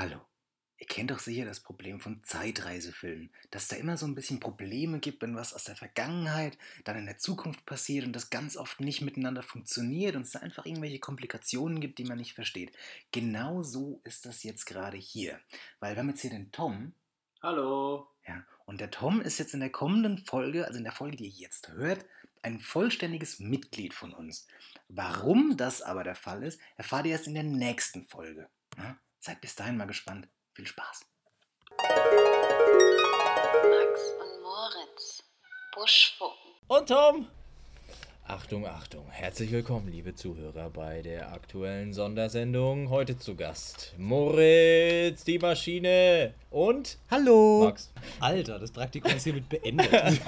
Hallo. Ihr kennt doch sicher das Problem von Zeitreisefilmen, dass es da immer so ein bisschen Probleme gibt, wenn was aus der Vergangenheit dann in der Zukunft passiert und das ganz oft nicht miteinander funktioniert und es da einfach irgendwelche Komplikationen gibt, die man nicht versteht. Genau so ist das jetzt gerade hier. Weil wir haben jetzt hier den Tom, Hallo. ja, und der Tom ist jetzt in der kommenden Folge, also in der Folge, die ihr jetzt hört, ein vollständiges Mitglied von uns. Warum das aber der Fall ist, erfahrt ihr erst in der nächsten Folge. Ja? Seid bis dahin mal gespannt. Viel Spaß. Max und Moritz, Buschfucken. Und Tom! Achtung, Achtung, herzlich willkommen, liebe Zuhörer, bei der aktuellen Sondersendung. Heute zu Gast Moritz, die Maschine und Hallo! Max. Alter, das Praktikum ist hiermit beendet.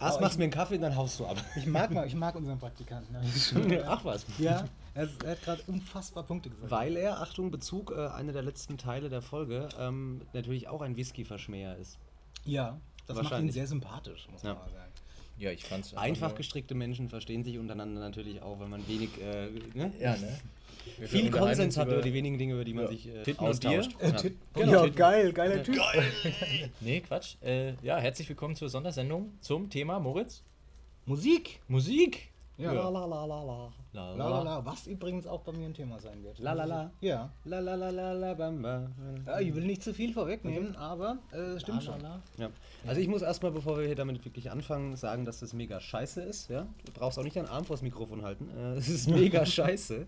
Erst machst du mir einen Kaffee und dann haust du ab. Ich mag, mal, ich mag unseren Praktikanten. Ach was. Ja, er, ist- er hat gerade unfassbar Punkte gesagt. Weil er, Achtung, Bezug, äh, einer der letzten Teile der Folge, ähm, natürlich auch ein Whisky-Verschmäher ist. Ja, das macht ihn Wahrscheinlich. sehr sympathisch, muss Ja. man mal sagen. Ja, ich fand's Einfach gestrickte Menschen verstehen sich untereinander natürlich auch, wenn man wenig, äh, ne? Ja, ne? Viel Konsens hat über die wenigen Dinge, über die man Ja. sich äh, Titten und austauscht. Bier. Ja. Tit- Genau, ja, Titten. geil, geiler Typ. Nee, Quatsch. Äh, ja, herzlich willkommen zur Sondersendung zum Thema Moritz. Musik. Musik. Ja. La la la la la. La, La, la, la. Was übrigens auch bei mir ein Thema sein wird. La, la, la. Ja. La la la la la bamba. ja ich will nicht zu viel vorwegnehmen, aber äh, stimmt schon. Ja. Also ich muss erstmal, bevor wir hier damit wirklich anfangen, sagen, dass das mega scheiße ist. Ja? Du brauchst auch nicht deinen Arm vors Mikrofon halten. Äh, Es ist mega scheiße,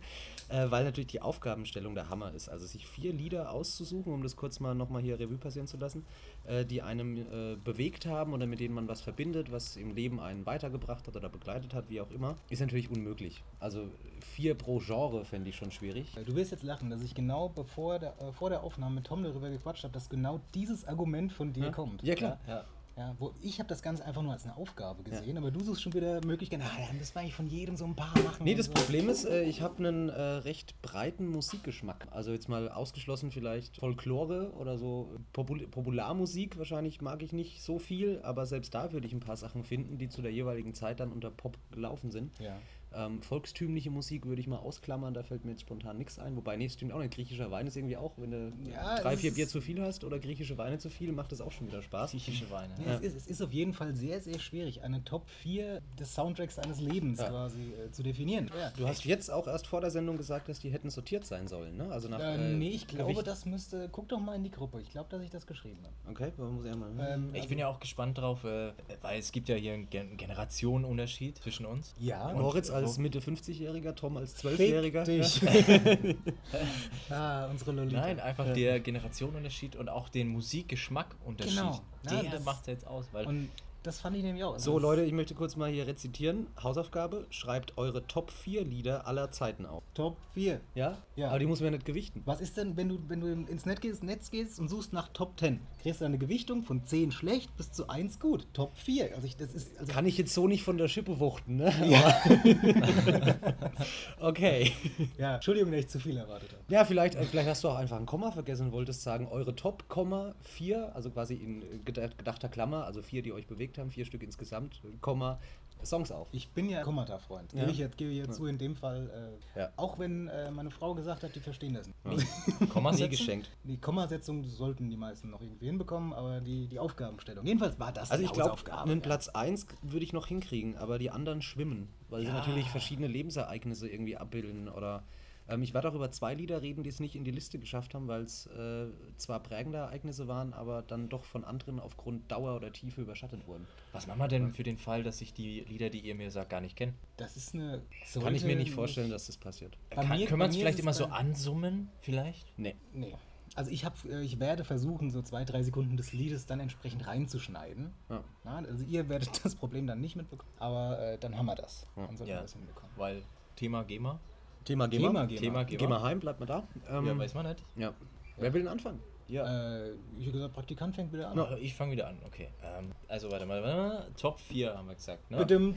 äh, weil natürlich die Aufgabenstellung der Hammer ist. Also sich vier Lieder auszusuchen, um das kurz mal nochmal hier Revue passieren zu lassen, äh, die einem äh, bewegt haben oder mit denen man was verbindet, was im Leben einen weitergebracht hat oder begleitet hat, wie auch immer, ist natürlich unmöglich. Also vier pro Genre fände ich schon schwierig. Du wirst jetzt lachen, dass ich genau bevor der, äh, vor der Aufnahme mit Tom darüber gequatscht habe, dass genau dieses Argument von dir Ja. kommt. Ja, klar. Ja. Ja, wo ich habe das Ganze einfach nur als eine Aufgabe gesehen, aber du suchst schon wieder Möglichkeiten, ah, dann müssen wir eigentlich von jedem so ein paar machen. Nee, das so. Problem ist, äh, ich habe einen äh, recht breiten Musikgeschmack. Also jetzt mal ausgeschlossen vielleicht Folklore oder so Popul Popularmusik wahrscheinlich mag ich nicht so viel, aber selbst da würde ich ein paar Sachen finden, die zu der jeweiligen Zeit dann unter Pop gelaufen sind. Ja. Ähm, volkstümliche Musik würde ich mal ausklammern, da fällt mir jetzt spontan nichts ein. Wobei, nee, stimmt auch nicht. Griechischer Wein ist irgendwie auch, wenn du Ja, drei, vier Bier zu viel hast oder griechische Weine zu viel, macht das auch schon wieder Spaß. Griechische Weine. Ja, es, ist, es ist auf jeden Fall sehr, sehr schwierig, eine Top 4 des Soundtracks eines Lebens Ja. quasi äh, zu definieren. Ja. Du hast jetzt auch erst vor der Sendung gesagt, dass die hätten sortiert sein sollen, ne? Also nach, Äh, äh, nee, ich glaube, Gewicht. das müsste. Guck doch mal in die Gruppe. Ich glaube, dass ich das geschrieben habe. Okay, muss ich einmal. Ähm, Ich bin ja auch gespannt drauf, äh, weil es gibt ja hier einen Gen Generationenunterschied zwischen uns. ja, Moritz Und- als Mitte 50-Jähriger, Tom als Fick 12-Jähriger. dich. ah, unsere Lolita. Nein, einfach der Generationenunterschied und auch den Musikgeschmackunterschied. Genau. Ja, Der das- macht jetzt aus, weil Und das fand ich nämlich auch. So, Leute, ich möchte kurz mal hier rezitieren. Hausaufgabe: Schreibt eure Top 4 Lieder aller Zeiten auf. Top 4. Ja? Ja. Aber die muss man ja nicht gewichten. Was ist denn, wenn du, wenn du ins Netz gehst, Netz gehst und suchst nach Top 10? Kriegst du eine Gewichtung von 10 schlecht bis zu 1 gut. Top 4. Also ich, das ist. Also Kann ich jetzt so nicht von der Schippe wuchten, ne? Ja. okay. ja, Entschuldigung, dass ich zu viel erwartet habe. Ja, vielleicht, äh, vielleicht hast du auch einfach ein Komma vergessen und wolltest sagen, eure Top, Komma, 4, also quasi in gedacht- gedachter Klammer, also vier, die euch bewegt haben, vier Stück insgesamt, Komma, Songs auf. Ich bin ja Kommata-Freund. Ja. Gebe ich jetzt, gebe ich jetzt zu in dem Fall. Äh, Ja. Auch wenn äh, meine Frau gesagt hat, die verstehen das nicht. Kommas Nie setzen? geschenkt. Die Kommasetzung sollten die meisten noch irgendwie hinbekommen, aber die, die Aufgabenstellung. Jedenfalls war das Also die ich glaube, einen ja. Platz 1 würde ich noch hinkriegen, aber die anderen schwimmen, weil sie Ja. natürlich verschiedene Lebensereignisse irgendwie abbilden oder ähm, ich werde auch über zwei Lieder reden, die es nicht in die Liste geschafft haben, weil es äh, zwar prägende Ereignisse waren, aber dann doch von anderen aufgrund Dauer oder Tiefe überschattet wurden. Was machen wir denn für den Fall, dass ich die Lieder, die ihr mir sagt, gar nicht kenne? Das ist eine. Kann ich mir nicht vorstellen, dass das passiert. Bei Kann, mir- können wir uns vielleicht immer so ansummen, vielleicht? Nee. Nee. Also ich, hab, äh, ich werde versuchen, so zwei, drei Sekunden des Liedes dann entsprechend reinzuschneiden. Ja. Na, also ihr werdet das Problem dann nicht mitbekommen, aber äh, dann haben wir das. Ja. Dann sollten Ja, wir das hinbekommen. weil Thema GEMA, Thema Thema GEMA. GEMA. Thema Geh GEMA. mal heim, bleib mal da. Ähm, ja, weiß man nicht. ja. Wer will denn anfangen? Ja. Äh, ich habe gesagt, Praktikant fängt wieder an. No, ich fange wieder an, okay. Ähm, also warte mal, warte mal, Top 4 haben wir gesagt, ne? Bitte.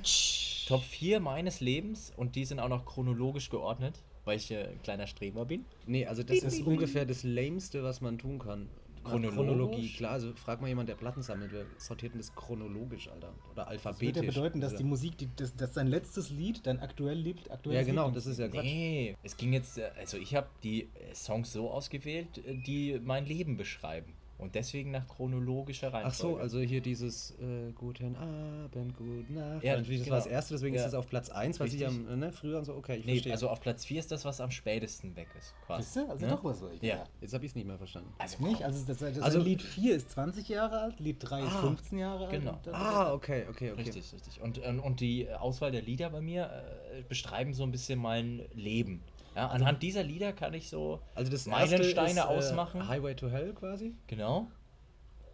Top 4 meines Lebens und die sind auch noch chronologisch geordnet, weil ich äh, ein kleiner Streber bin. Nee, also das ist ungefähr das Lämste, was man tun kann. Chronologisch? Chronologie, klar. Also frag mal jemand, der Platten sammelt, wer sortiert denn das chronologisch, Alter? Oder Das alphabetisch? würde ja bedeuten, dass Also- die Musik, die, das, dass dein letztes Lied, dein aktuell Lied, aktuelles Ja, genau, Lied das ist ja Quatsch. Nee, es ging jetzt, äh, also ich habe die äh, Songs so ausgewählt, äh, die mein Leben beschreiben. Und deswegen nach chronologischer Reihenfolge. Ach so, also hier dieses äh, Guten Abend, Guten Nacht. Ja, Natürlich, das genau. war das erste, deswegen Ja. ist es auf Platz 1, weil ich am, ne, früher und so, okay, ich Nee, verstehe. also auf Platz 4 ist das, was am spätesten weg ist. Quasi. Siehst du? Also Ne? doch was soll ich Ja. Jetzt habe ich es nicht mehr verstanden. Also Nicht? Also, das, das Also- Lied 4 ist 20 Jahre alt, Lied 3 ist Ah, 15 Jahre alt. genau. Ah, okay, okay, okay. Richtig, richtig. Und, und die Auswahl der Lieder bei mir äh, beschreiben so ein bisschen mein Leben. Ja, anhand dieser Lieder kann ich so Also das Meilensteine ist, äh, ausmachen. Highway to Hell quasi. Genau.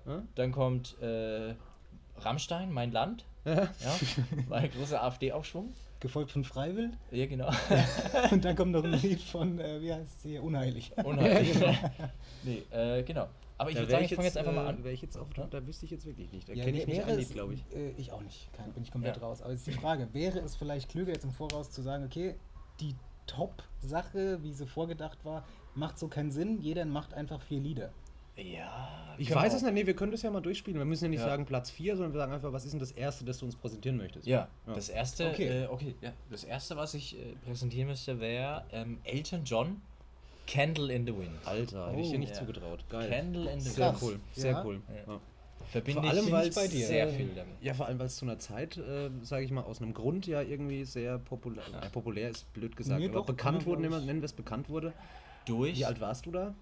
Ja? Dann kommt äh, Rammstein, mein Land. Ja, war ein großer AfD-Aufschwung. Gefolgt von Freiwild. Ja, genau. Und dann kommt noch ein Lied von, äh, wie heißt sie, Unheilig. Unheimlich. nee, äh, genau. Aber ich würde sagen, ich fange jetzt einfach mal äh, an. Ich jetzt auf, Ja? da wüsste ich jetzt wirklich nicht. Da Ja, kenne ich wäre ein glaube ich. Äh, ich auch nicht. Kein, bin ich komplett Ja. raus. Aber jetzt die Frage, wäre es vielleicht klüger, jetzt im Voraus zu sagen, okay, die Top-Sache, wie sie vorgedacht war, macht so keinen Sinn. Jeder macht einfach vier Lieder. Ja, Ich genau. weiß es nicht, nee, wir können das ja mal durchspielen. Wir müssen ja nicht Ja. sagen Platz 4, sondern wir sagen einfach, was ist denn das Erste, das du uns präsentieren möchtest? Ja, Ja. das erste, Okay. Äh, okay, ja, das erste, was ich äh, präsentieren müsste, wäre ähm, Elton John, Candle in the Wind. Alter, hätte ich dir Oh, nicht ja. zugetraut. Geil. Candle in the Sehr Wind. cool, sehr Ja. cool. Ja. Ja. Verbinde Vor allem, ich weil ich bei dir. sehr Äh, viel damit. Ja, vor allem, weil es zu einer Zeit, äh, sage ich mal, aus einem Grund ja irgendwie sehr populär, äh, populär ist blöd gesagt, Nee, aber doch, kann bekannt wurde, nennen wir es bekannt wurde. Durch. Wie alt warst du da?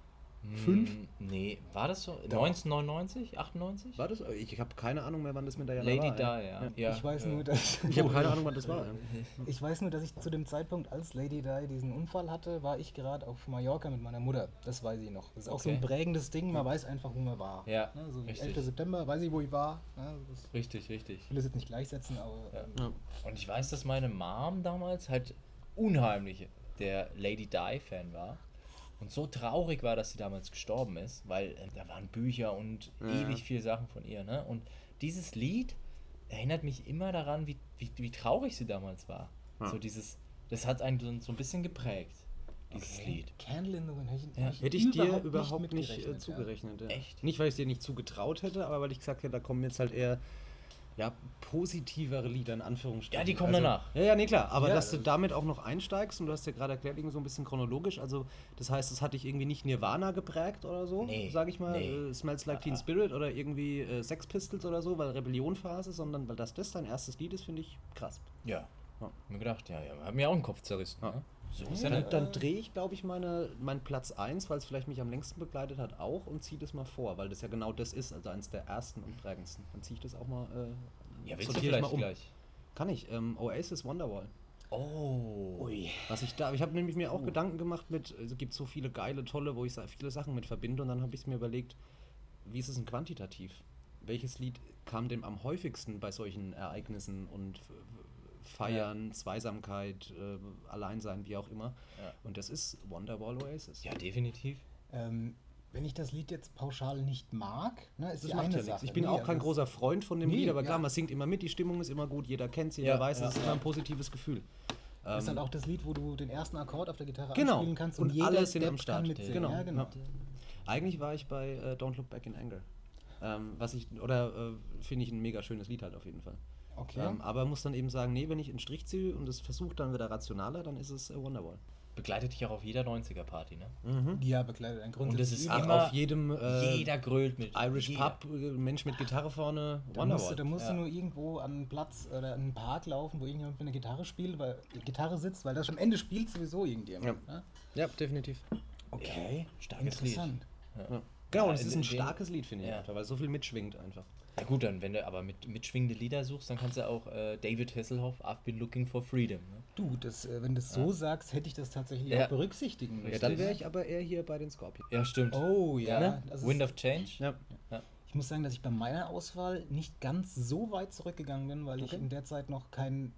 Fünf? Nee, war das so? 1999? 98? War das? Ich habe keine Ahnung mehr, wann das mit der Jana Lady war. Di, ey. ja. ja. ich weiß nur, dass Ich habe keine Ahnung, wann das war. ich weiß nur, dass ich zu dem Zeitpunkt, als Lady Di diesen Unfall hatte, war ich gerade auf Mallorca mit meiner Mutter. Das weiß ich noch. Das ist auch so ein Okay. prägendes Ding. Man weiß einfach, wo man war. Ja, Ne, so richtig. 11. September, weiß ich, wo ich war. Ne, das, Richtig, richtig. ich will das jetzt nicht gleichsetzen, aber Ja. ähm, Ja. Und ich weiß, dass meine Mom damals halt unheimlich der Lady Di-Fan war. Und so traurig war, dass sie damals gestorben ist, weil äh, da waren Bücher und Ja. ewig viele Sachen von ihr. Ne? Und dieses Lied erinnert mich immer daran, wie, wie, wie traurig sie damals war. Ja. So dieses, das hat einen so, so ein bisschen geprägt, dieses okay. Lied. Candle in the Wind. Hätte ich, Ja. hätte Hätte ich dir überhaupt nicht, mitgerechnet, äh, ja. zugerechnet. Ja. Echt? Nicht, weil ich es dir nicht zugetraut hätte, aber weil ich gesagt hätte, da kommen jetzt halt eher ja, positivere Lieder in Anführungsstrichen. Ja, die kommen also, danach. Ja, ja, nee, klar. Aber Ja, dass du äh, damit auch noch einsteigst und du hast ja gerade erklärt, irgendwie so ein bisschen chronologisch. Also, das heißt, es hat dich irgendwie nicht Nirvana geprägt oder so, Nee, sag ich mal. nee. Äh, Smells Like Teen Ah, ah. Spirit oder irgendwie äh, Sex Pistols oder so, weil Rebellionphase, sondern weil das das dein erstes Lied ist, finde ich krass. Ja. Ja. Hab mir gedacht, ja, ja, hat mir auch den Kopf zerrissen. Ja. Ne? So ja Dann, dann drehe ich, glaube ich, meine, meinen Platz 1, weil es vielleicht mich am längsten begleitet hat, auch und ziehe das mal vor, weil das ja genau das ist, also eines der ersten und prägendsten. Dann ziehe ich das auch mal. Äh, Ja, willst du ich vielleicht mal um. gleich? Kann ich. Ähm, Oasis Wonderwall. Oh. Ui. Was ich da, ich habe nämlich mir auch Oh. Gedanken gemacht mit, es gibt so viele geile, tolle, wo ich viele Sachen mit verbinde und dann habe ich mir überlegt, wie ist es denn quantitativ? Welches Lied kam dem am häufigsten bei solchen Ereignissen und Feiern, Zweisamkeit, äh, Alleinsein, wie auch immer? Ja. Und das ist Wonderwall Oasis. Ja, definitiv. Ähm, wenn ich das Lied jetzt pauschal nicht mag, ne, ist Das die macht eine ja nichts. Sache. Ich bin Nee, auch also kein das- großer Freund von dem Nee, Lied, aber klar, ja. man singt immer mit, die Stimmung ist immer gut, jeder kennt sie, jeder Ja, weiß, ja, es ist ja. immer ein positives Gefühl. Das ist Ähm, halt auch das Lied, wo du den ersten Akkord auf der Gitarre Genau. anspielen kannst Und und, jeder alle sind am Start. Genau. Ja, genau. Ja. Eigentlich war ich bei äh, Don't Look Back in Anger. Ähm, was ich, oder äh, finde ich ein mega schönes Lied halt auf jeden Fall. Okay. Ähm, aber muss dann eben sagen, nee, wenn ich einen Strich ziehe und es versucht dann wieder rationaler, dann ist es äh, Wonderwall. Begleitet dich auch auf jeder 90er-Party, ne? ja, begleitet ein Grund. Und es ist immer- auf jedem äh, Jeder grölt mit. Irish jeder. Pub, äh, Mensch mit Gitarre vorne, Da musst, du, Wonderwall. da musst Ja. du nur irgendwo an einen Platz oder an einen Park laufen, wo irgendjemand mit einer Gitarre spielt, weil Gitarre sitzt, weil das am Ende spielt sowieso irgendjemand. Ja. ne? Ja, definitiv. Okay, starkes Lied. Interessant. Ja. Genau, und Ja, es ist in ein starkes Lied, finde ich, Ja. weil so viel mitschwingt einfach. Ja gut, dann wenn du aber mit mitschwingende Lieder suchst, dann kannst du auch äh, David Hasselhoff, I've been looking for freedom. Ne? Du, das, äh, wenn du es so sagst, hätte ich das tatsächlich Ja. auch berücksichtigen müssen. Ja, dann wäre ich aber eher hier bei den Scorpions. Ja, stimmt. Oh ja. ne? das ist- Wind of Change? Ja. Ich muss sagen, dass ich bei meiner Auswahl nicht ganz so weit zurückgegangen bin, weil ich Okay. in der Zeit noch keinen.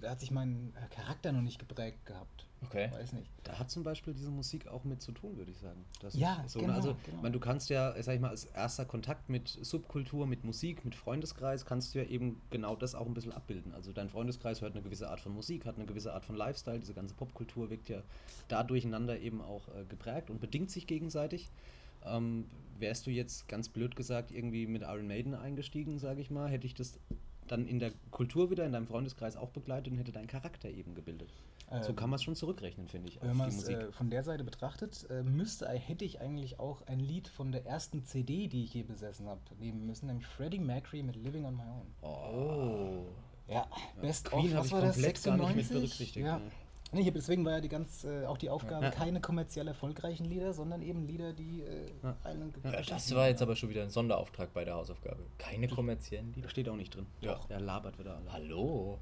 Da hat sich mein Charakter noch nicht geprägt gehabt. Okay. Weiß nicht. Da hat zum Beispiel diese Musik auch mit zu tun, würde ich sagen. Das Ja, ist so, genau, ne? Also, genau. ich meine, du kannst ja, sag ich mal, als erster Kontakt mit Subkultur, mit Musik, mit Freundeskreis, kannst du ja eben genau das auch ein bisschen abbilden. Also dein Freundeskreis hört eine gewisse Art von Musik, hat eine gewisse Art von Lifestyle, diese ganze Popkultur wirkt ja da durcheinander eben auch äh, geprägt und bedingt sich gegenseitig. Ähm, wärst du jetzt ganz blöd gesagt irgendwie mit Iron Maiden eingestiegen, sage ich mal, hätte ich das dann in der Kultur wieder in deinem Freundeskreis auch begleitet und hätte deinen Charakter eben gebildet. So Ähm, kann man es schon zurückrechnen, finde ich, auf Wenn man die es Musik. äh, von der Seite betrachtet, äh, müsste, hätte ich eigentlich auch ein Lied von der ersten CD, die ich je besessen habe, nehmen müssen, nämlich Freddie Mercury mit Living on My Own. Oh. Ja, Best Queen habe was ich war das, komplett gar nicht mit 96? berücksichtigt, Ja. ne. Nee, deswegen war ja die ganz, äh, auch die Aufgabe, Ja. keine kommerziell erfolgreichen Lieder, sondern eben Lieder, die äh, Ja. einen Ja, das war jetzt aber schon wieder ein Sonderauftrag bei der Hausaufgabe. Keine kommerziellen Da Lieder. steht auch nicht drin. Ja. Der labert wieder alle. Hallo.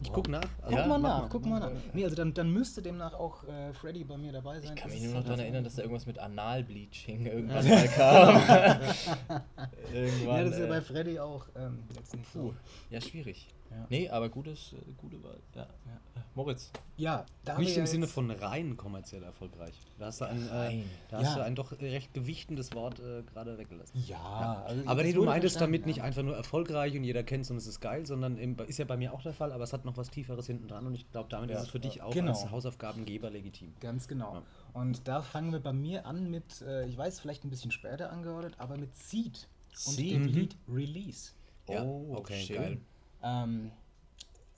Ich guck nach. Guck Ja, mal nach, guck mal nach. Nee, also dann, dann müsste demnach auch äh, Freddy bei mir dabei sein. Ich kann mich nur noch halt daran das- erinnern, dass da irgendwas mit Analbleaching irgendwann mal kam. irgendwann. Ja, das ist ja äh, bei Freddy auch ähm, jetzt nicht so. Puh, ja, schwierig. Ja. Nee, aber gutes, äh, gute Wahl. Ja, ja. Moritz. Ja, Nicht im Sinne von rein kommerziell erfolgreich. Da hast du ein, äh, da hast du ein doch recht gewichtendes Wort äh, gerade weggelassen. Ja, also Aber nee, du meintest damit nicht einfach nur erfolgreich und jeder kennt es und es ist geil, sondern eben, ist ja bei mir auch der Fall, aber es hat noch was Tieferes hinten dran und ich glaube, damit ist es für dich auch genau. als Hausaufgabengeber legitim. Ganz genau. Und da fangen wir bei mir an mit, äh, ich weiß, vielleicht ein bisschen später angeordnet, aber mit Seed. Und Seed. dem Mhm. Release. Ja, Oh, okay, schön. geil. Ähm,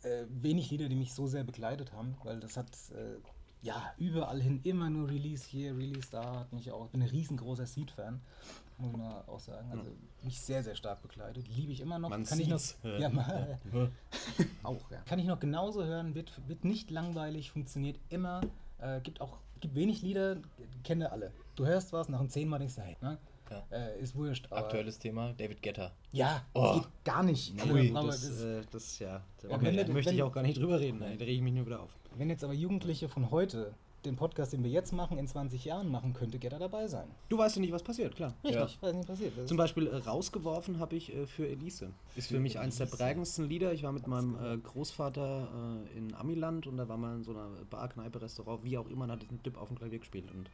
äh, wenig Lieder, die mich so sehr begleitet haben, weil das hat äh, ja überall hin immer nur Release hier, Release da, hat mich auch, ich bin ein riesengroßer Seed-Fan, muss man auch sagen. Also mich sehr, sehr stark begleitet. Liebe ich immer noch. Man kann ich noch, ja, mal, auch, ja. Kann ich noch genauso hören, wird, wird nicht langweilig, funktioniert immer. Äh, gibt auch gibt wenig Lieder, kennen wir alle. Du hörst was, nach dem zehnmal denkst du, hey, ne? Ja. Äh, ist wurscht. Aktuelles Thema, David Guetta. Ja, Oh. geht gar nicht. Ui, aber das, das- äh, das, ja, da Ja, okay, wir- möchte ich auch gar nicht drüber reden, ey, da rege ich mich nur wieder auf. Wenn jetzt aber Jugendliche von heute den Podcast, den wir jetzt machen, in 20 Jahren machen, könnte Gerda dabei sein. Du weißt ja nicht, was passiert, klar. Richtig, weiß nicht passiert. Das Zum Beispiel äh, rausgeworfen habe ich äh, für Elise. Ist für mich eins der prägendsten Lieder. Ich war mit meinem äh, Großvater äh, in Amiland und da war mal in so einer Bar, Kneipe, Restaurant, wie auch immer, und hat einen Typ auf dem Klavier gespielt. Und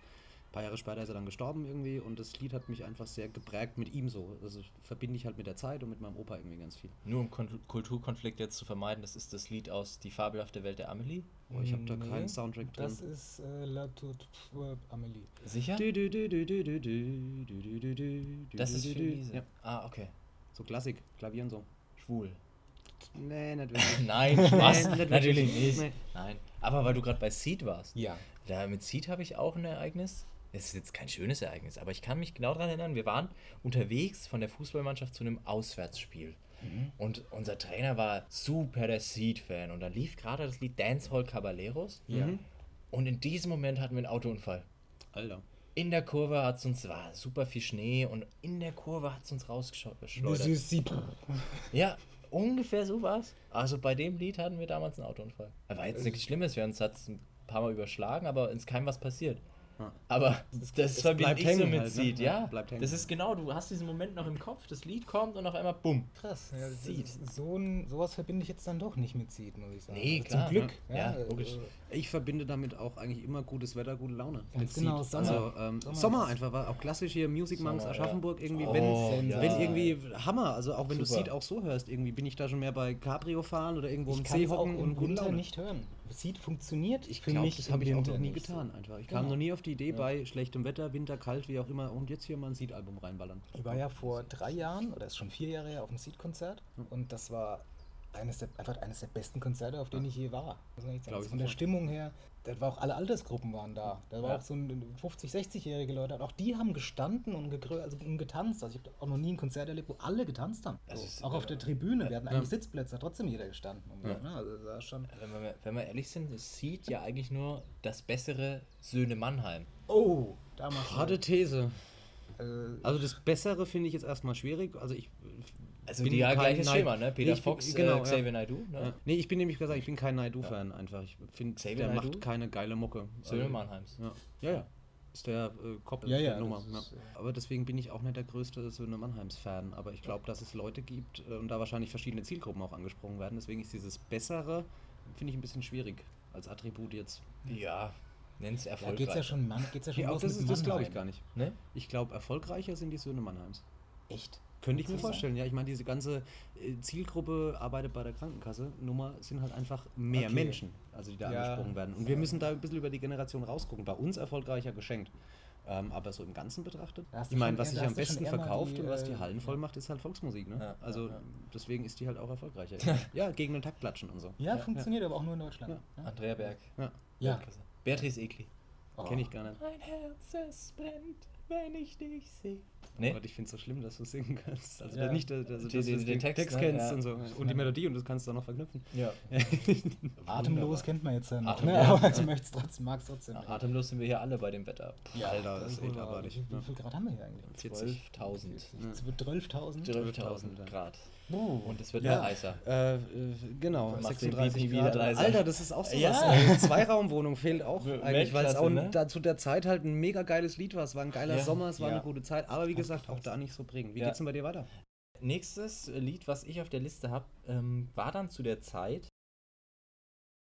paar Jahre später ist er dann gestorben irgendwie und das Lied hat mich einfach sehr geprägt mit ihm so. Also verbinde ich halt mit der Zeit und mit meinem Opa irgendwie ganz viel. Nur um Kon Kulturkonflikt jetzt zu vermeiden, das ist das Lied aus Die fabelhafte Welt der Amelie. Oh, ich habe da nee, keinen Soundtrack drin. Das ist äh, La Toute Amelie. Sicher? Das ist Felice. Ja. Ah, okay. So Klassik, Klavier und so. Schwul. Nee, natürlich. Nein, Spaß. Nee, natürlich nicht. Nee. Nein. Aber weil du gerade bei Seed warst. Ja. Da, mit Seed habe ich auch ein Ereignis. Es ist jetzt kein schönes Ereignis, aber ich kann mich genau daran erinnern, wir waren unterwegs von der Fußballmannschaft zu einem Auswärtsspiel. Und unser Trainer war super der Seed-Fan. Und dann lief gerade das Lied Dancehall Caballeros. Ja. Und in diesem Moment hatten wir einen Autounfall. Alter. In der Kurve hat es uns, war super viel Schnee und in der Kurve hat es uns rausgeschleudert. Ja, ungefähr so war es. Also bei dem Lied hatten wir damals einen Autounfall. Er war jetzt nichts Schlimmes, wir haben uns hat's ein paar Mal überschlagen, aber uns keinem was passiert. Ja. Aber das es verbinde bleibt ich so hängen mit halt, ne? Seed, Ja, ja. bleibt hängen. Das ist genau, du hast diesen Moment noch im Kopf, das Lied kommt und auf einmal bumm. Krass. Ja, das Seed. so ein, sowas verbinde ich jetzt dann doch nicht mit Seed, muss ich sagen. Nee, Also klar, Zum Glück. ne? Ja, logisch. Ich verbinde damit auch eigentlich immer gutes Wetter, gute Laune. Ganz Mit genau, Seed. Sommer. Also ähm, Sommer Sommer, einfach, war auch klassisch hier Music Monks Sommer, Aschaffenburg irgendwie, Oh, wenn, ja. wenn irgendwie Hammer, also auch wenn du Super. Seed auch so hörst, irgendwie bin ich da schon mehr bei Cabrio fahren oder irgendwo ich im kann See hocken und gute Laune. nicht hören. Seed funktioniert Ich glaube, mich das habe ich auch noch nie nicht getan einfach. Ich Genau. kam noch nie auf die Idee, bei schlechtem Wetter, Winter, kalt, wie auch immer, und jetzt hier mal ein Seed-Album reinballern. Ich war ja vor drei Jahren, oder ist schon vier Jahre her, auf dem Seed-Konzert und das war eines der, einfach eines der besten Konzerte, auf denen ich je war. Ich Von der. Stimmung her, da war auch alle Altersgruppen waren da. Da war Ja. auch so ein 50-, 60-jährige Leute, und auch die haben gestanden und, gegrö also, und getanzt. Also ich habe auch noch nie ein Konzert erlebt, wo alle getanzt haben. So, ist, auch auf äh, der Tribüne, wir hatten ja. eigentlich Sitzplätze, hat trotzdem jeder gestanden. Ja. ne? Also das schon... Wenn wir, wenn wir ehrlich sind, ist Seed ja eigentlich nur das bessere Söhne Mannheim. Oh, da. Harte These. Äh, Also das Bessere finde ich jetzt erstmal schwierig. Also ich Also bin die ja kein gleiches Neid- Schema, ne? Peter Nee, ich bin- Fox, genau, äh, ja. Xavier Naidoo, ne? Ja. Nee, ich bin nämlich gesagt, ich bin kein Naidu-Fan einfach. Ich finde, der Naidoo? macht keine geile Mucke. Söhne Also, Mannheims. Ja, ja. ja. Ist der äh, Koppel Ja, ja, der Nummer. das Ja. ist, äh, Aber deswegen bin ich auch nicht der größte Söhne Mannheims-Fan. Aber ich glaube, dass es Leute gibt äh, und da wahrscheinlich verschiedene Zielgruppen auch angesprochen werden. Deswegen ist dieses Bessere, finde ich ein bisschen schwierig als Attribut jetzt. Ja, nenn's da erfolgreich. geht's ja schon, Mann, geht's ja schon Ja, los das das glaube ich gar nicht. Ne? Ich glaube, erfolgreicher sind die Söhne Mannheims. Echt? Könnte ich mir vorstellen, ja. Ich meine, diese ganze äh, Zielgruppe arbeitet bei der Krankenkasse. Nummer sind halt einfach mehr Okay. Menschen, also die da Ja. angesprochen werden. Und wir müssen da ein bisschen über die Generation rausgucken. Bei uns erfolgreicher geschenkt. Ähm, aber so im Ganzen betrachtet, Da ich meine, was sich da am besten verkauft die, und was die äh, Hallen voll macht, ist halt Volksmusik. Ne? Ja, also ja, ja. deswegen ist die halt auch erfolgreicher. ja, gegen den Takt klatschen und so. Ja, funktioniert aber auch nur in Deutschland. Ja. Ja. Andrea Berg. Ja. Ja. Beatrice Egli. Oh. Kenne ich gar nicht. Mein Herz, es brennt, wenn ich dich sehe. Nee? Aber ich finde es so schlimm, dass du singen kannst. Also Ja. nicht, dass, also, dass die- du den den Text, Text, ne? kennst Ja. und so. Und die Melodie und das kannst du auch noch verknüpfen. Ja. Atemlos kennt man jetzt ja noch, Atem- ne? ja. aber ich möchte es trotzdem, mag es trotzdem. Atemlos sind wir hier alle bei dem Wetter. Ja, Alter, das ist wohl wahr. abartig, Wie, ne? wie viel Grad haben wir hier eigentlich? 40. 12.000. 12.000? 12.000 Grad. Oh. Und es wird Ja. noch heißer. Äh, äh, genau, Du machst den 36 Beat nie wieder Grad. Alter, das ist auch so Ja. was. Äh, Zweiraumwohnung fehlt auch eigentlich, weil es auch ne? da, zu der Zeit halt ein mega geiles Lied war. Es war ein geiler Ja. Sommer, es war Ja. eine gute Zeit. Aber wie gesagt, auch da nicht so prägend. Wie geht's denn bei dir weiter? Nächstes Lied, was ich auf der Liste habe, ähm, war dann zu der Zeit,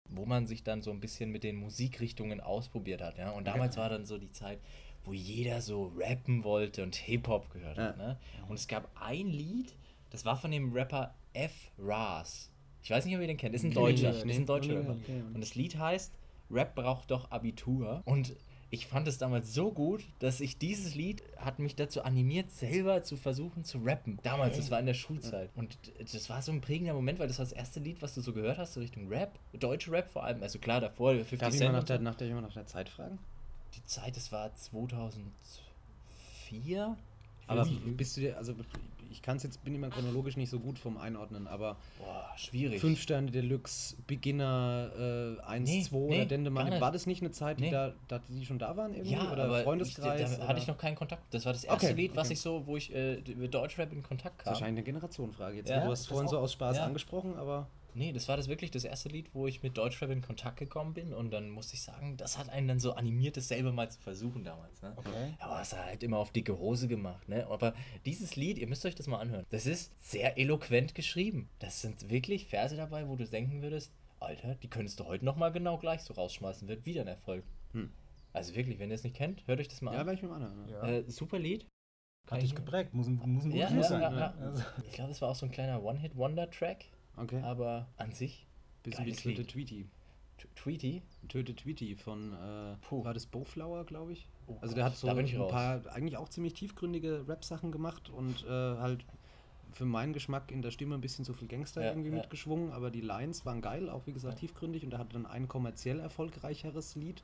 wo man sich dann so ein bisschen mit den Musikrichtungen ausprobiert hat. Ja? Und damals war dann so die Zeit, wo jeder so rappen wollte und Hip-Hop gehört hat. Ne? Und es gab ein Lied, das war von dem Rapper F. Ras. Ich weiß nicht, ob ihr den kennt. Ist ein Deutscher. ist nee. ein deutscher Nee, Rapper. Und das Lied heißt Rap braucht doch Abitur. Und ich fand es damals so gut, dass ich dieses Lied hat mich dazu animiert, selber zu versuchen zu rappen. Damals, das war in der Schulzeit. Und das war so ein prägender Moment, weil das war das erste Lied, was du so gehört hast, so Richtung Rap. Deutsche Rap vor allem. Also klar, davor 50 Darf ich mal Cent. nach der, nach der, nach der Zeit fragen? Die Zeit, das war 2004. Aber bist du dir, also ich kann es jetzt, bin immer chronologisch nicht so gut vom Einordnen, aber Boah, schwierig. 5 Sterne Deluxe, Beginner, äh, 1, Nee, 2 nee, oder nicht. war das nicht eine Zeit, die, Nee. da, da, die schon da waren irgendwie? Ja, oder aber Freundeskreis? Ich, da, hatte ich noch keinen Kontakt. Das war das erste Okay, Lied, was okay. ich so, wo ich äh, mit Deutschrap in Kontakt Das ist kam. wahrscheinlich eine Generationenfrage jetzt. Ja, du hast vorhin so aus Spaß Ja. angesprochen, aber Nee, das war das wirklich das erste Lied, wo ich mit Deutschrap in Kontakt gekommen bin und dann musste ich sagen, das hat einen dann so animiert, das selber mal zu versuchen damals. Ne? Okay. Aber es hat halt immer auf dicke Hose gemacht. Ne? Aber dieses Lied, ihr müsst euch das mal anhören, das ist sehr eloquent geschrieben. Das sind wirklich Verse dabei, wo du denken würdest, Alter, die könntest du heute nochmal genau gleich so rausschmeißen, wird wieder ein Erfolg. Hm. Also wirklich, wenn ihr es nicht kennt, hört euch das mal ja, an. werde ich mir mal anhören. Ja. Ja. Äh, super Lied. Hat dich geprägt. Muss, ein- muss ein Ja, ja, Lied ja, sein. ja. Also, Ich glaube, es war auch so ein kleiner One-Hit-Wonder-Track, Okay. aber an sich Bisschen wie Töte. Tweety. Tweety. Töte Tweety von, äh, war das Bowflower, glaube ich? Oh also der Gott, hat so ein raus. paar eigentlich auch ziemlich tiefgründige Rap-Sachen gemacht und äh, halt für meinen Geschmack in der Stimme ein bisschen zu viel Gangster Ja, irgendwie ja. mitgeschwungen, aber die Lines waren geil, auch wie gesagt tiefgründig und er hatte dann ein kommerziell erfolgreicheres Lied,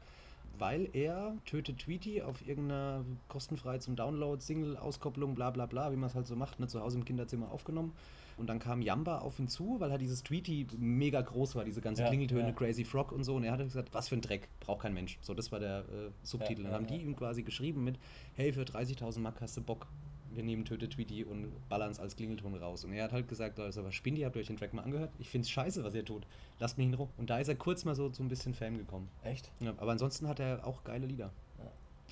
weil er Töte Tweety auf irgendeiner kostenfrei zum Download, Single-Auskopplung, bla bla bla, wie man es halt so macht, ne, zu Hause im Kinderzimmer aufgenommen. Und dann kam Yamba auf ihn zu, weil halt dieses Tweety mega groß war, diese ganzen Ja, Klingeltöne, ja. Crazy Frog und so. Und er hat gesagt, was für ein Dreck, braucht kein Mensch. So, das war der äh, Subtitel. Ja, dann haben die ihm quasi geschrieben mit, hey, für 30.000 Mark hast du Bock. Wir nehmen Töte Tweety und ballern es als Klingelton raus. Und er hat halt gesagt, also, aber Spindy, habt ihr euch den Track mal angehört? Ich find's scheiße, was ihr tut. Lasst mich in Ruhe. Und da ist er kurz mal so zu ein bisschen Fame gekommen. Echt? Ja, aber ansonsten hat er auch geile Lieder.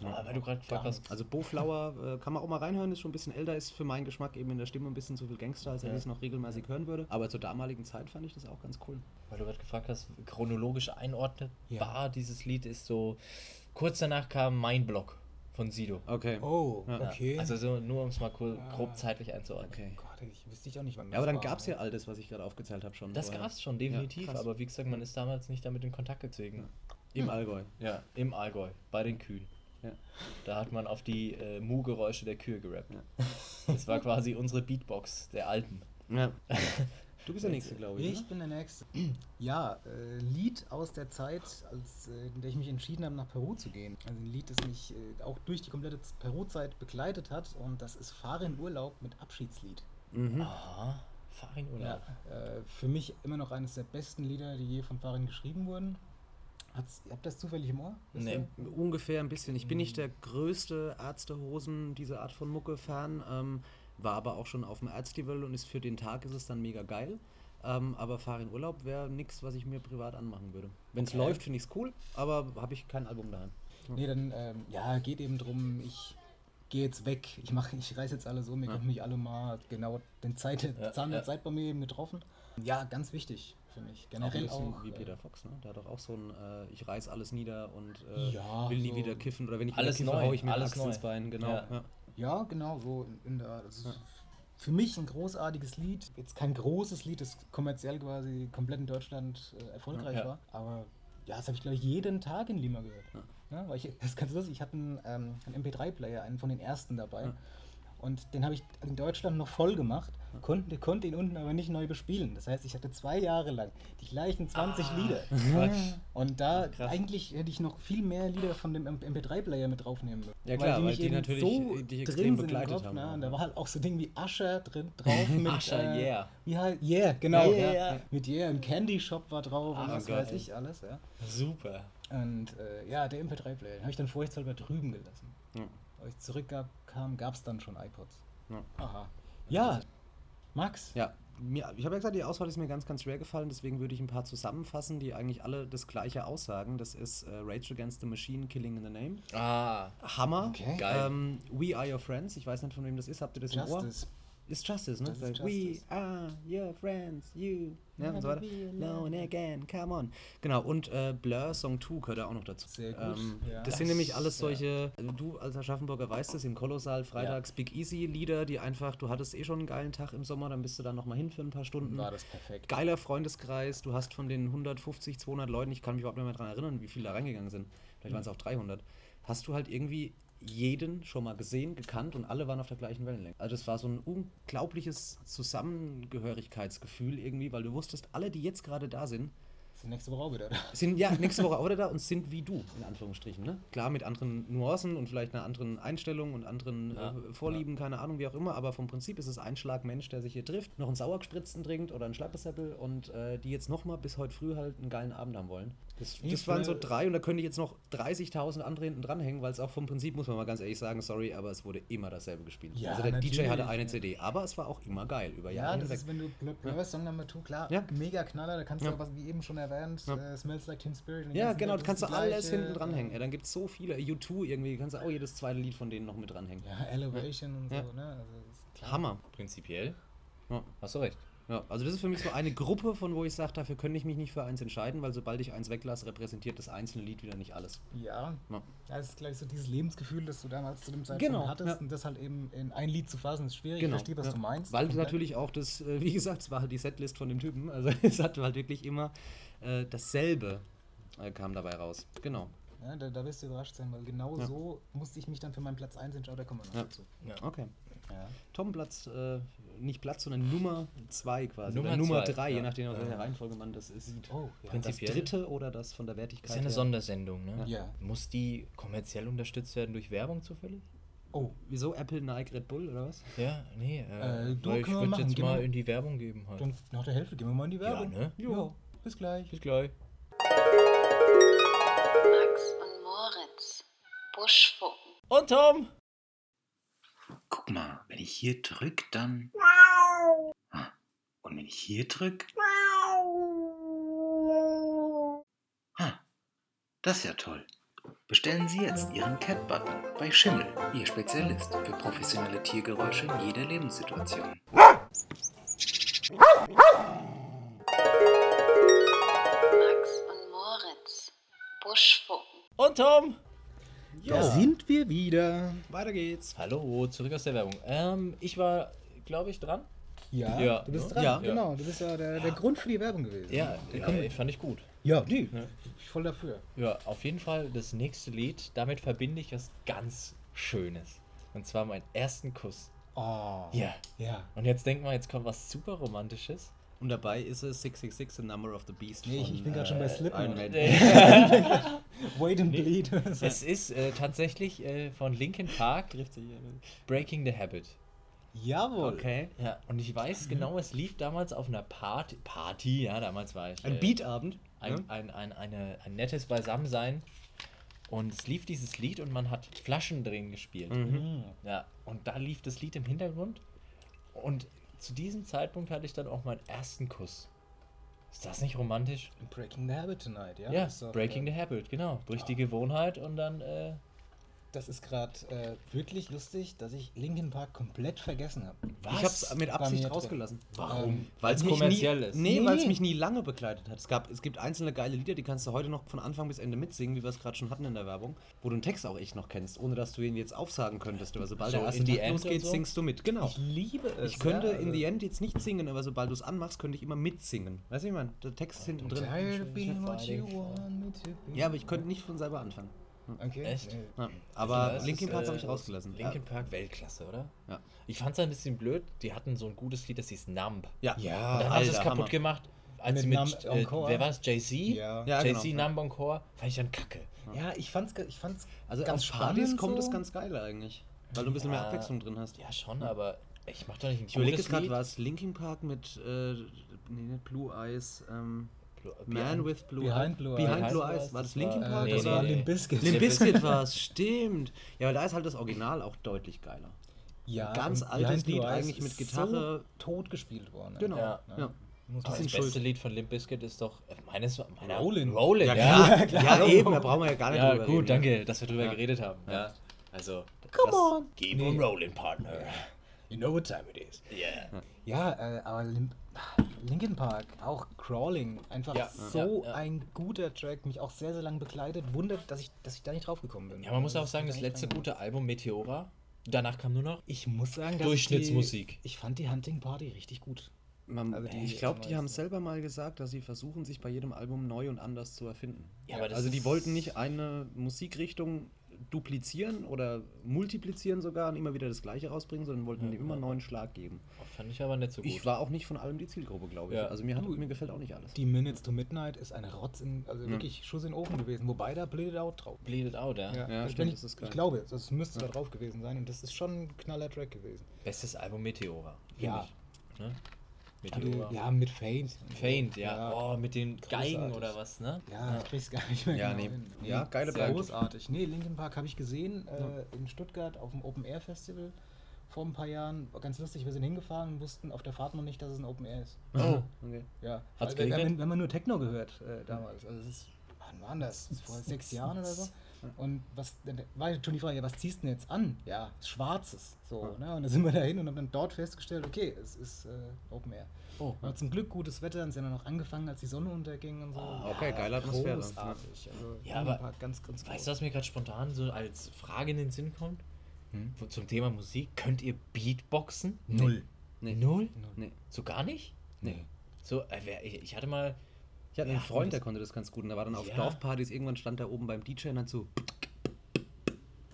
Ja. Ah, weil du gerade gefragt hast. Also Boflower äh, kann man auch mal reinhören, ist schon ein bisschen älter, ist für meinen Geschmack eben in der Stimme ein bisschen zu viel Gangster, als er Ja. es noch regelmäßig hören würde. Aber zur damaligen Zeit fand ich das auch ganz cool. weil du gerade gefragt hast, chronologisch einordnet Ja. war dieses Lied ist so, kurz danach kam Mein Block von Sido. Okay. oh, Ja. okay. Also so nur um es mal cool, grob Ah. zeitlich einzuordnen. Okay. Gott, ich wüsste ich auch nicht, wann Ja, aber dann gab es ja all das, was ich gerade aufgezählt habe schon. Das gab es schon, definitiv, Ja, aber wie gesagt, man ist damals nicht damit in Kontakt gezogen. Im Allgäu. Ja, im Allgäu, bei den Kühen. Ja. Da hat man auf die äh, Mu-Geräusche der Kühe gerappt. Ja. Das war quasi unsere Beatbox der Alten. ja. Du bist der Nächste, glaube ich. Ich oder? bin der Nächste. Ja, äh, Lied aus der Zeit, als, äh, in der ich mich entschieden habe, nach Peru zu gehen. Also ein Lied, das mich äh, auch durch die komplette Peru-Zeit begleitet hat und das ist Fahre in Urlaub mit Abschiedslied. Mhm. Aha, Farin Ja, Urlaub. äh, für mich immer noch eines der besten Lieder, die je von Farin geschrieben wurden. Hat's, habt ihr das zufällig im Ohr? Nee. Ungefähr ein bisschen. Ich bin nicht der größte Ärztehosen, diese Art von Mucke-Fan, ähm, war aber auch schon auf dem Ärztival und ist für den Tag ist es dann mega geil. Ähm, aber Fahr in Urlaub wäre nichts, was ich mir privat anmachen würde. Wenn es Okay. läuft, finde ich es cool, aber habe ich kein Album daheim. Nee, dann, ähm, ja, geht eben drum, ich gehe jetzt weg, ich mache, ich reiß jetzt alle so, mir Ja. könnt mich alle mal genau den Zeit, Ja, Zahn der ja. Zeit bei mir eben getroffen. Ja, ganz wichtig für mich. Auch Generell bisschen auch. wie äh, Peter Fox, ne? Der hat doch auch so ein, äh, ich reiß alles nieder und äh, will nie so wieder kiffen oder wenn ich Alles kiffe, neu, hau ich mir alles alles ins. Bein, genau. Ja. Ja. Genau, so in, in der. Das ist Ja. Für mich ein großartiges Lied. Jetzt kein großes Lied, das kommerziell quasi komplett in Deutschland äh, erfolgreich Ja. war. Aber ja, das habe ich, glaube ich, jeden Tag in Lima gehört. Ja. Ja, weil ich, das ist ganz lustig, ich hatte einen, ähm, einen MP3-Player, einen von den ersten dabei. Und den habe ich in Deutschland noch voll gemacht, konnte, konnte ihn unten aber nicht neu bespielen. Das heißt, ich hatte zwei Jahre lang die gleichen 20 Ah. Lieder. Quatsch. Und da eigentlich hätte ich noch viel mehr Lieder von dem MP3-Player mit draufnehmen müssen. Ja, klar, weil die eben natürlich, so dich drin sind begleitet Kopf, haben Ne? Und da war halt auch so Ding wie Usher drin drauf mit Usher, äh, yeah. Wie halt, yeah, genau. Yeah, ja. yeah. Mit Yeah, ein Candy Shop war drauf und Ah, was geil. weiß ich alles, ja. Super. Und äh, ja, der MP3-Player, den habe ich dann vorsichtshalber drüben gelassen. Ja. Ich zurückkam, gab es dann schon iPods. Ja. Aha. Ja, Max. Ja, mir, ich habe ja gesagt, die Auswahl ist mir ganz, ganz schwer gefallen, deswegen würde ich ein paar zusammenfassen, die eigentlich alle das gleiche aussagen. Das ist äh, Rage Against the Machine, Killing in the Name. Ah, Hammer. Okay. Geil. Ähm, We Are Your Friends, ich weiß nicht, von wem das ist, habt ihr das im Ohr? Ist Justice, ne? Das ist Like, We Justice. are your friends, you. Ja, und so weiter. be Alone again, come on. Genau, und äh, Blur Song 2 gehört da auch noch dazu. Sehr gut, Ähm, ja. Das sind nämlich alles ja. solche, also du als Aschaffenburger weißt es, im Kolossal freitags Big Easy Lieder, die einfach, du hattest eh schon einen geilen Tag im Sommer, dann bist du da nochmal hin für ein paar Stunden. War das perfekt. Geiler Freundeskreis, du hast von den 150, 200 Leuten, ich kann mich überhaupt nicht mehr daran erinnern, wie viele da reingegangen sind, vielleicht waren es auch 300, hast du halt irgendwie jeden schon mal gesehen, gekannt und alle waren auf der gleichen Wellenlänge. Also das war so ein unglaubliches Zusammengehörigkeitsgefühl irgendwie, weil du wusstest, alle, die jetzt gerade da sind, Sind nächste Woche auch wieder da. sind ja nächste Woche auch wieder da und sind wie du, in Anführungsstrichen. Ne? Klar, mit anderen Nuancen und vielleicht einer anderen Einstellung und anderen Ja, äh, Vorlieben, keine Ahnung, wie auch immer, aber vom Prinzip ist es ein Schlag Mensch, der sich hier trifft, noch einen Sauergespritzten trinkt oder einen Schleppesäppel und äh, die jetzt nochmal bis heute früh halt einen geilen Abend haben wollen. Das, das waren so drei und da könnte ich jetzt noch 30.000 andere hinten dranhängen, weil es auch vom Prinzip, muss man mal ganz ehrlich sagen, sorry, aber es wurde immer dasselbe gespielt. Ja, also der DJ natürlich, hatte eine ja. CD, aber es war auch immer geil, über Ja, Jahre das hinweg. ist, wenn du Blur Blur Song Number 2, klar, Ja. mega Knaller, da kannst Ja. du auch, was wie eben schon erwähnt, Ja. äh, Smells Like Teen Spirit. Ja, genau, das kannst du alles gleiche, hinten dranhängen. äh, Ey, dann gibt es so viele. U2 irgendwie, kannst du auch jedes zweite Lied von denen noch mit dranhängen. Ja, Elevation und Ja. so, ne? Also, das ist klar. Hammer. prinzipiell. Ja. Hast du recht. Ja, also das ist für mich so eine Gruppe, von wo ich sage, dafür könnte ich mich nicht für eins entscheiden, weil sobald ich eins weglasse, repräsentiert das einzelne Lied wieder nicht alles. Ja, Ja. das ist gleich so dieses Lebensgefühl, das du damals zu dem Zeitpunkt Genau, hattest ja. und das halt eben in ein Lied zu fassen, ist schwierig. Genau. Ich verstehe, was ja. du meinst. Weil natürlich auch das, äh, wie gesagt, es war halt die Setlist von dem Typen. Also es hat halt wirklich immer äh, dasselbe äh, kam dabei raus. Genau. Ja, da, da wirst du überrascht sein, weil genau Ja. so musste ich mich dann für meinen Platz 1 entscheiden, da kommen wir noch Ja. dazu. Okay. Ja. Tom Platz, äh, nicht Platz, sondern Nummer 2 quasi. Nummer Nummer zwei, 3, ja. je nachdem, aus welcher Ja. Reihenfolge man das sieht. Oh, ja. Das dritte oder das von der Wertigkeit Ist ja eine her? Sondersendung, ne? Ja. Muss die kommerziell unterstützt werden durch Werbung zufällig? Oh, Wieso Apple, Nike, Red Bull oder was? Ja, nee. Äh, Äh, du, weil ich würde jetzt Gehen mal in die Werbung geben halt. dann nach der Hälfte gehen wir mal in die Ja, Werbung. ne? Jo, bis gleich. Bis gleich. Max und Moritz. Buschfucken. Und Tom! Guck mal, wenn ich hier drück, dann. Ah, Und wenn ich hier drück. Ah, das ist ja toll. Bestellen Sie jetzt Ihren Cat-Button bei Schimmel, Ihr Spezialist für professionelle Tiergeräusche in jeder Lebenssituation. Max und Moritz. Buschfucken. Und Tom! Da sind wir wieder. Weiter geht's. Hallo, zurück aus der Werbung. Ähm, ich war, glaube ich, dran. Ja, Ja, du bist dran. Ja. Genau, du bist ja der, der Grund für die Werbung gewesen. Ja, ja ey, fand ich gut. ja nee, Ne? ich voll dafür. Ja, auf jeden Fall das nächste Lied. Damit verbinde ich was ganz Schönes. Und zwar meinen ersten Kuss. Oh. Ja. Ja. Und jetzt denkt man, jetzt kommt was super Romantisches. Und dabei ist es 666, The Number of the Beast. Nee, ich, von, ich bin gerade schon bei äh, Slipknot. Wait and Bleed. Es ist äh, tatsächlich äh, von Linkin Park. Breaking the Habit. Jawohl. Okay. Ja, und ich weiß genau, es lief damals auf einer Party. Party, ja, damals war ich. Ein äh, Beatabend. ein, ne? ein, ein, eine, ein nettes Beisammensein. Und es lief dieses Lied und man hat Flaschen drehen gespielt. Mhm. Ja, und da lief das Lied im Hintergrund. Und zu diesem Zeitpunkt hatte ich dann auch meinen ersten Kuss. Ist das nicht romantisch? Breaking the Habit Tonight, ja? Ja, Breaking äh, the Habit, genau. Durch die Gewohnheit und dann, äh, Das ist gerade äh, wirklich lustig, dass ich Linkin Park komplett vergessen habe. was? Ich hab's mit Absicht rausgelassen. Warum? Weil es Weil's kommerziell nie, ist. Nee, Nee, weil es nee. mich nie lange begleitet hat. Es, gab, es gibt einzelne geile Lieder, die kannst du heute noch von Anfang bis Ende mitsingen, wie wir es gerade schon hatten in der Werbung, wo du den Text auch echt noch kennst, ohne dass du ihn jetzt aufsagen könntest. Aber sobald So, der erste In Takt End losgeht, so? singst du mit. Genau. Ich liebe es. Ich könnte ja, in also- the end jetzt nicht singen, aber sobald du es anmachst, könnte ich immer mitsingen. Weißt du, wie ich meine? Der Text ist hinten drin. Tired of being what you want me to be. Ja, aber ich könnte nicht von selber anfangen. Okay. Echt? Ja. Aber Das Linkin Park äh, habe ich rausgelassen. Linkin Park Weltklasse, oder? Ja. Ich fand es ein bisschen blöd. Die hatten so ein gutes Lied, das hieß Numb. Ja, Ja, Und dann haben sie es kaputt Hammer. gemacht, als Mit sie mit, Numb äh, Encore? wer war es, Jay-Z? Ja. Ja, Jay-Z genau, ja. Numb Encore, fand ich dann kacke. Ja, ich fand's, ich fand's Also ganz auf Partys kommt so. es ganz geil eigentlich. Weil du ein bisschen mehr. Abwechslung drin hast. Ja, schon, aber ich mach doch nicht ein Ich überlege gerade, war es Linkin Park mit äh, nee, Blue Eyes, ähm, Blue- Man with Blue Behind Eyes. Blue Behind Eyes. Blue Behind Eyes. Blue War Eyes, das das Linkin war- Park? Äh, Nee, das oder? war Limp. Bizkit. Limp Bizkit war es, stimmt. Ja, weil da ist halt das Original auch deutlich geiler. Ja, ganz altes Lied eigentlich mit Gitarre. So tot gespielt worden. Genau. Ja. Ja. Muss das beste schuld. Lied von Limp Bizkit ist doch äh, meines meiner Rollin'. Rollin, Ja, ja. klar. Ja, eben, da brauchen wir ja gar nicht Ja, drüber gut, reden. danke, dass wir drüber Ja. geredet haben. Ja. Also, Come das- on. Keep Nee. on rolling, partner. You know what time it is. Yeah. Ja, äh, aber Limp Linkin Park, auch Crawling, einfach Ja. so Ja, ja. ein guter Track, mich auch sehr, sehr lange begleitet. Wundert, dass ich, dass ich da nicht drauf gekommen bin. Ja, man muss Also, auch sagen, das letzte gute Album Meteora, danach kam nur noch Ich muss sagen, dass Durchschnittsmusik. Ich, die, ich fand die Hunting Party richtig gut. Man, Also die- ich glaube, die haben selber mal gesagt, dass sie versuchen, sich bei jedem Album neu und anders zu erfinden. Ja, also die wollten nicht eine Musikrichtung duplizieren oder multiplizieren sogar und immer wieder das gleiche rausbringen, sondern wollten dem immer einen neuen Schlag geben. Fand ich aber nicht so gut. Ich war auch nicht von allem die Zielgruppe, glaube ich. Ja. Also mir, hat, Du, mir gefällt auch nicht alles. Die Minutes to Midnight ist eine Rotz in, also wirklich Schuss in den Ofen gewesen, wobei da Bleed It Out drauf. Bleed It Out, ja. Ja, Ja, also stimmt, ich, das ist geil. ich glaube das müsste da drauf gewesen sein und das ist schon ein knaller Track gewesen. Bestes Album Meteora. Ja. Ich. Ne? Meteora. Ja, mit Faint. Faint, ja. Oh, mit den Geigen Großartig. oder was, ne? Ja, ich krieg's gar nicht mehr Ja, genau nee. hin. Ja, geile Band. großartig. Nee, Linkin Park habe ich gesehen äh, in Stuttgart auf dem Open Air Festival vor ein paar Jahren. War ganz lustig, wir sind hingefahren und wussten auf der Fahrt noch nicht, dass es ein Open Air ist. Oh, okay. Ja, Hat's wenn, wenn, wenn man nur Techno gehört äh, damals. Also es ist, wann war das? Vor sechs Jahren oder so. Und was dann war schon die Frage, ja, was ziehst du denn jetzt an? Ja, Schwarzes. So, ne? Und dann sind wir dahin und haben dann dort festgestellt, okay, es ist äh, Open Air. Oh. War zum Glück gutes Wetter und sind dann noch angefangen, als die Sonne unterging und so. Okay, geile Atmosphäre. Großartig. Also, Ja, aber Park ganz, ganz Weißt du, was mir gerade spontan so als Frage in den Sinn kommt? Wo- Zum Thema Musik. Könnt ihr Beatboxen? Null. Nee. Null? Nee. So gar nicht? Nee. So, äh, ich hatte mal. Ich hatte Ja, einen Freund, das- der konnte das ganz gut. Und der war dann auf Ja. Dorfpartys. Irgendwann stand er oben beim DJ und hat so.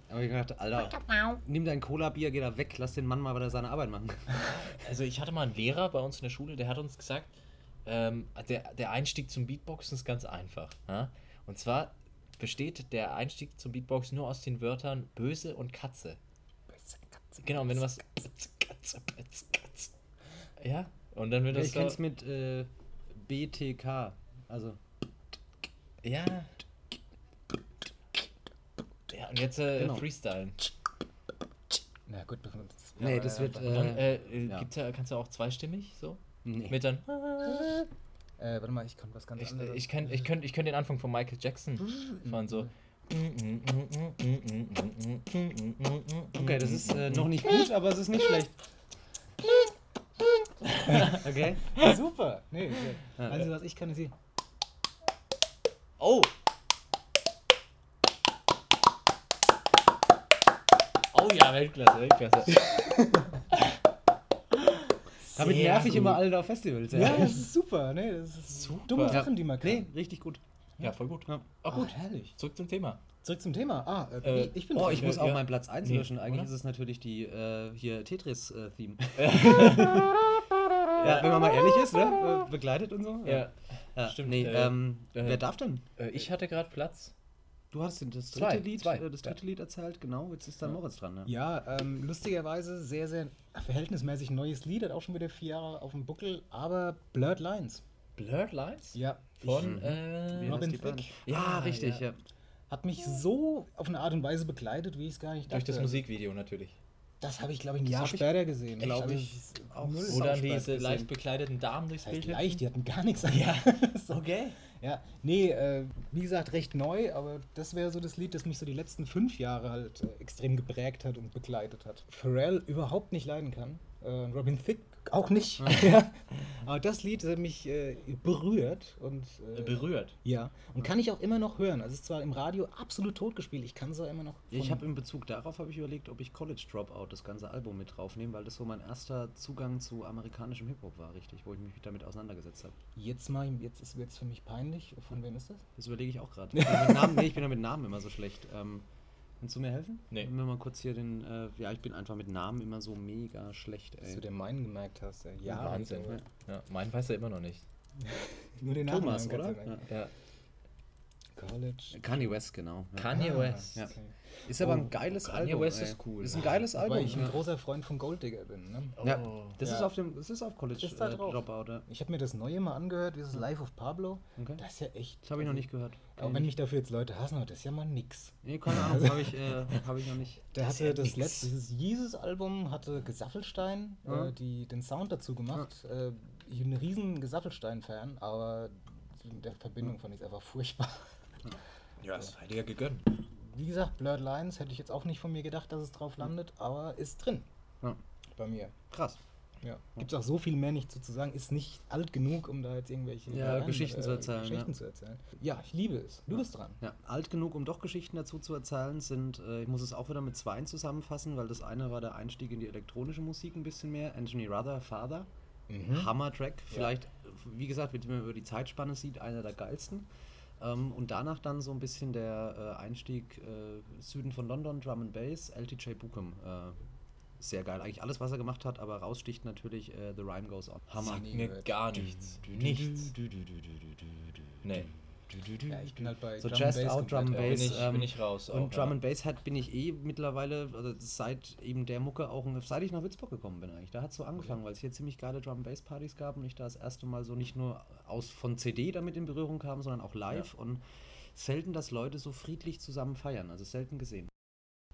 Aber ich gedacht, Alter, nimm dein Cola-Bier, geh da weg, lass den Mann mal wieder seine Arbeit machen. Also, ich hatte mal einen Lehrer bei uns in der Schule, der hat uns gesagt, ähm, der, der Einstieg zum Beatboxen ist ganz einfach. Ja? Und zwar besteht der Einstieg zum Beatboxen nur aus den Wörtern böse und Katze. Genau, und wenn du was. Katze, Katze, Katze. Ja, und dann wird Ja, das ich so. kenn's mit äh, BTK. Also, Ja. Ja, und jetzt äh, Genau. Freestylen. Na gut, das, nee, das wird. Dann Äh, äh, äh, ja. gibt's ja, kannst du auch zweistimmig so? nee. Mit dann. äh, warte mal, ich kann was ganz Ich, anderes. ich kann ich könnt, ich könnt den Anfang von Michael Jackson von so. Okay, das ist äh, noch nicht gut, aber es ist nicht schlecht. okay. Super. Nee, sehr. also was ich kann, ist hier. Oh! Oh ja, Weltklasse, Weltklasse. Damit Sehr nerv ich gut. immer alle auf Festivals. Ja, das ist super. Nee, das ist Super. dumme Ja. Sachen, die man kann. Nee, richtig gut. Ja, voll gut. Ja. Oh, gut. Ah, herrlich. Zurück zum Thema. Zurück zum Thema. Ah, äh, Äh, ich bin Oh, dran. ich muss Ja, auch ja. meinen Platz 1 Nee, löschen. Eigentlich oder? ist es natürlich die äh, hier Tetris-Theme. ja, wenn man mal ehrlich ist, ne? Begleitet und so. Ja. ja. stimmt. Nee, Äh, ähm, äh, wer darf denn? Äh, ich hatte gerade Platz. Du hast das dritte Zwei, Lied, zwei. äh, das dritte Lied erzählt, genau. Jetzt ist dann Moritz dran. Ne? Ja, ähm, lustigerweise sehr, sehr verhältnismäßig neues Lied, hat auch schon wieder vier Jahre auf dem Buckel, aber Blurred Lines. Blurred Lines? Ja. Von. Mhm. Äh, Robin? Thicke. Ja, Ja, richtig, ja. ja. Hat mich so auf eine Art und Weise begleitet, wie ich es gar nicht durch das dachte. Musikvideo natürlich. Das habe ich, glaube ich, ein Das Jahr hab ich- später gesehen. glaub Also, ich, so. Wo dann spät diese leicht bekleideten Damen durchs Das heißt Bild leicht, die hatten gar nichts an. Ja. so. Okay. Ja, nee, äh, wie gesagt, recht neu, aber das wäre so das Lied, das mich so die letzten fünf Jahre halt äh, extrem geprägt hat und begleitet hat. Pharrell überhaupt nicht leiden kann. Äh, Robin Thicke auch nicht. ja. Aber das Lied hat mich äh, berührt und äh, Berührt. ja und kann ich auch immer noch hören. Also es ist zwar im Radio absolut totgespielt, ich kann es auch immer noch. Ich habe in Bezug darauf habe ich überlegt, ob ich College Dropout das ganze Album mit draufnehme, weil das so mein erster Zugang zu amerikanischem Hip Hop war, richtig, wo ich mich damit auseinandergesetzt habe. jetzt mal jetzt ist jetzt für mich peinlich. Von wem ist das? Das überlege ich auch gerade. Nee, ich bin ja mit Namen immer so schlecht. Ähm, kannst du mir helfen? Nee. Wenn wir mal kurz hier den. Äh, ja, ich bin einfach mit Namen immer so mega schlecht, Dass ey. du dir meinen gemerkt hast. Ja, ja Wahnsinn. also, Ja, meinen weiß er immer noch nicht. Nur den Thomas, Nachnamen oder? du merken. Ja. College. Kanye West, genau. Ja. Kanye Ah, West. Ja. okay. Ist aber Oh, ein geiles Kanye Album. West ey. ist cool. Ist ein geiles Weil Album. ich ein ja. großer Freund von Golddigger bin. Ne? Ja, Oh. das Ja. ist auf dem, das ist auf College Ist da äh, drauf. Dropout. Ja. Ich habe mir das Neue mal angehört, dieses Life of Pablo. Okay. Das ist ja echt. Das habe ich noch nicht gehört. Auch wenn mich dafür jetzt Leute hassen, das ist ja mal nix. Nee, keine Ahnung, habe ich, äh, hab ich noch nicht. Der Das ist hatte ja das nix. letzte, dieses Jesus-Album hatte Gesaffelstein, Ja. äh, die den Sound dazu gemacht. Äh, ich bin ein riesen Gesaffelstein-Fan, aber in der Verbindung fand ich es einfach furchtbar. Ja, das hätte ja gegönnt. Wie gesagt, Blurred Lines hätte ich jetzt auch nicht von mir gedacht, dass es drauf landet, aber ist drin. Ja. Bei mir. Krass. Ja. Gibt es auch so viel mehr nicht zu sagen. Ist nicht alt genug, um da jetzt irgendwelche Ja, äh, Geschichten zu erzählen, Geschichten ja. zu erzählen. Ja, ich liebe es. Du bist dran. Ja, alt genug, um doch Geschichten dazu zu erzählen, sind, äh, ich muss es auch wieder mit zweien zusammenfassen, weil das eine war der Einstieg in die elektronische Musik ein bisschen mehr. Anthony Ruther, Father. Mhm. Hammer-Track. Vielleicht, wie gesagt, wenn man über die Zeitspanne sieht, einer der geilsten. Ähm, und danach dann so ein bisschen der äh, Einstieg äh, Süden von London, Drum and Bass, LTJ Bookham. Äh, sehr geil. Eigentlich alles, was er gemacht hat, aber raussticht natürlich äh, The Rhyme Goes On. Hammer. Sag nie Mir gar nichts. Nichts. Nee. Ja, ich bin halt bei So Drum Just Bass Out, Drum Bass. Bin ich- ähm, bin ich raus auch, Und Drum ja. and Bass hat, bin ich eh mittlerweile, also seit eben der Mucke auch, seit ich nach Würzburg gekommen bin eigentlich. Da hat es so angefangen, weil es hier ziemlich geile Drum and Bass Partys gab und ich da das erste Mal so nicht nur aus von CD damit in Berührung kam, sondern auch live und selten, dass Leute so friedlich zusammen feiern. Also selten gesehen.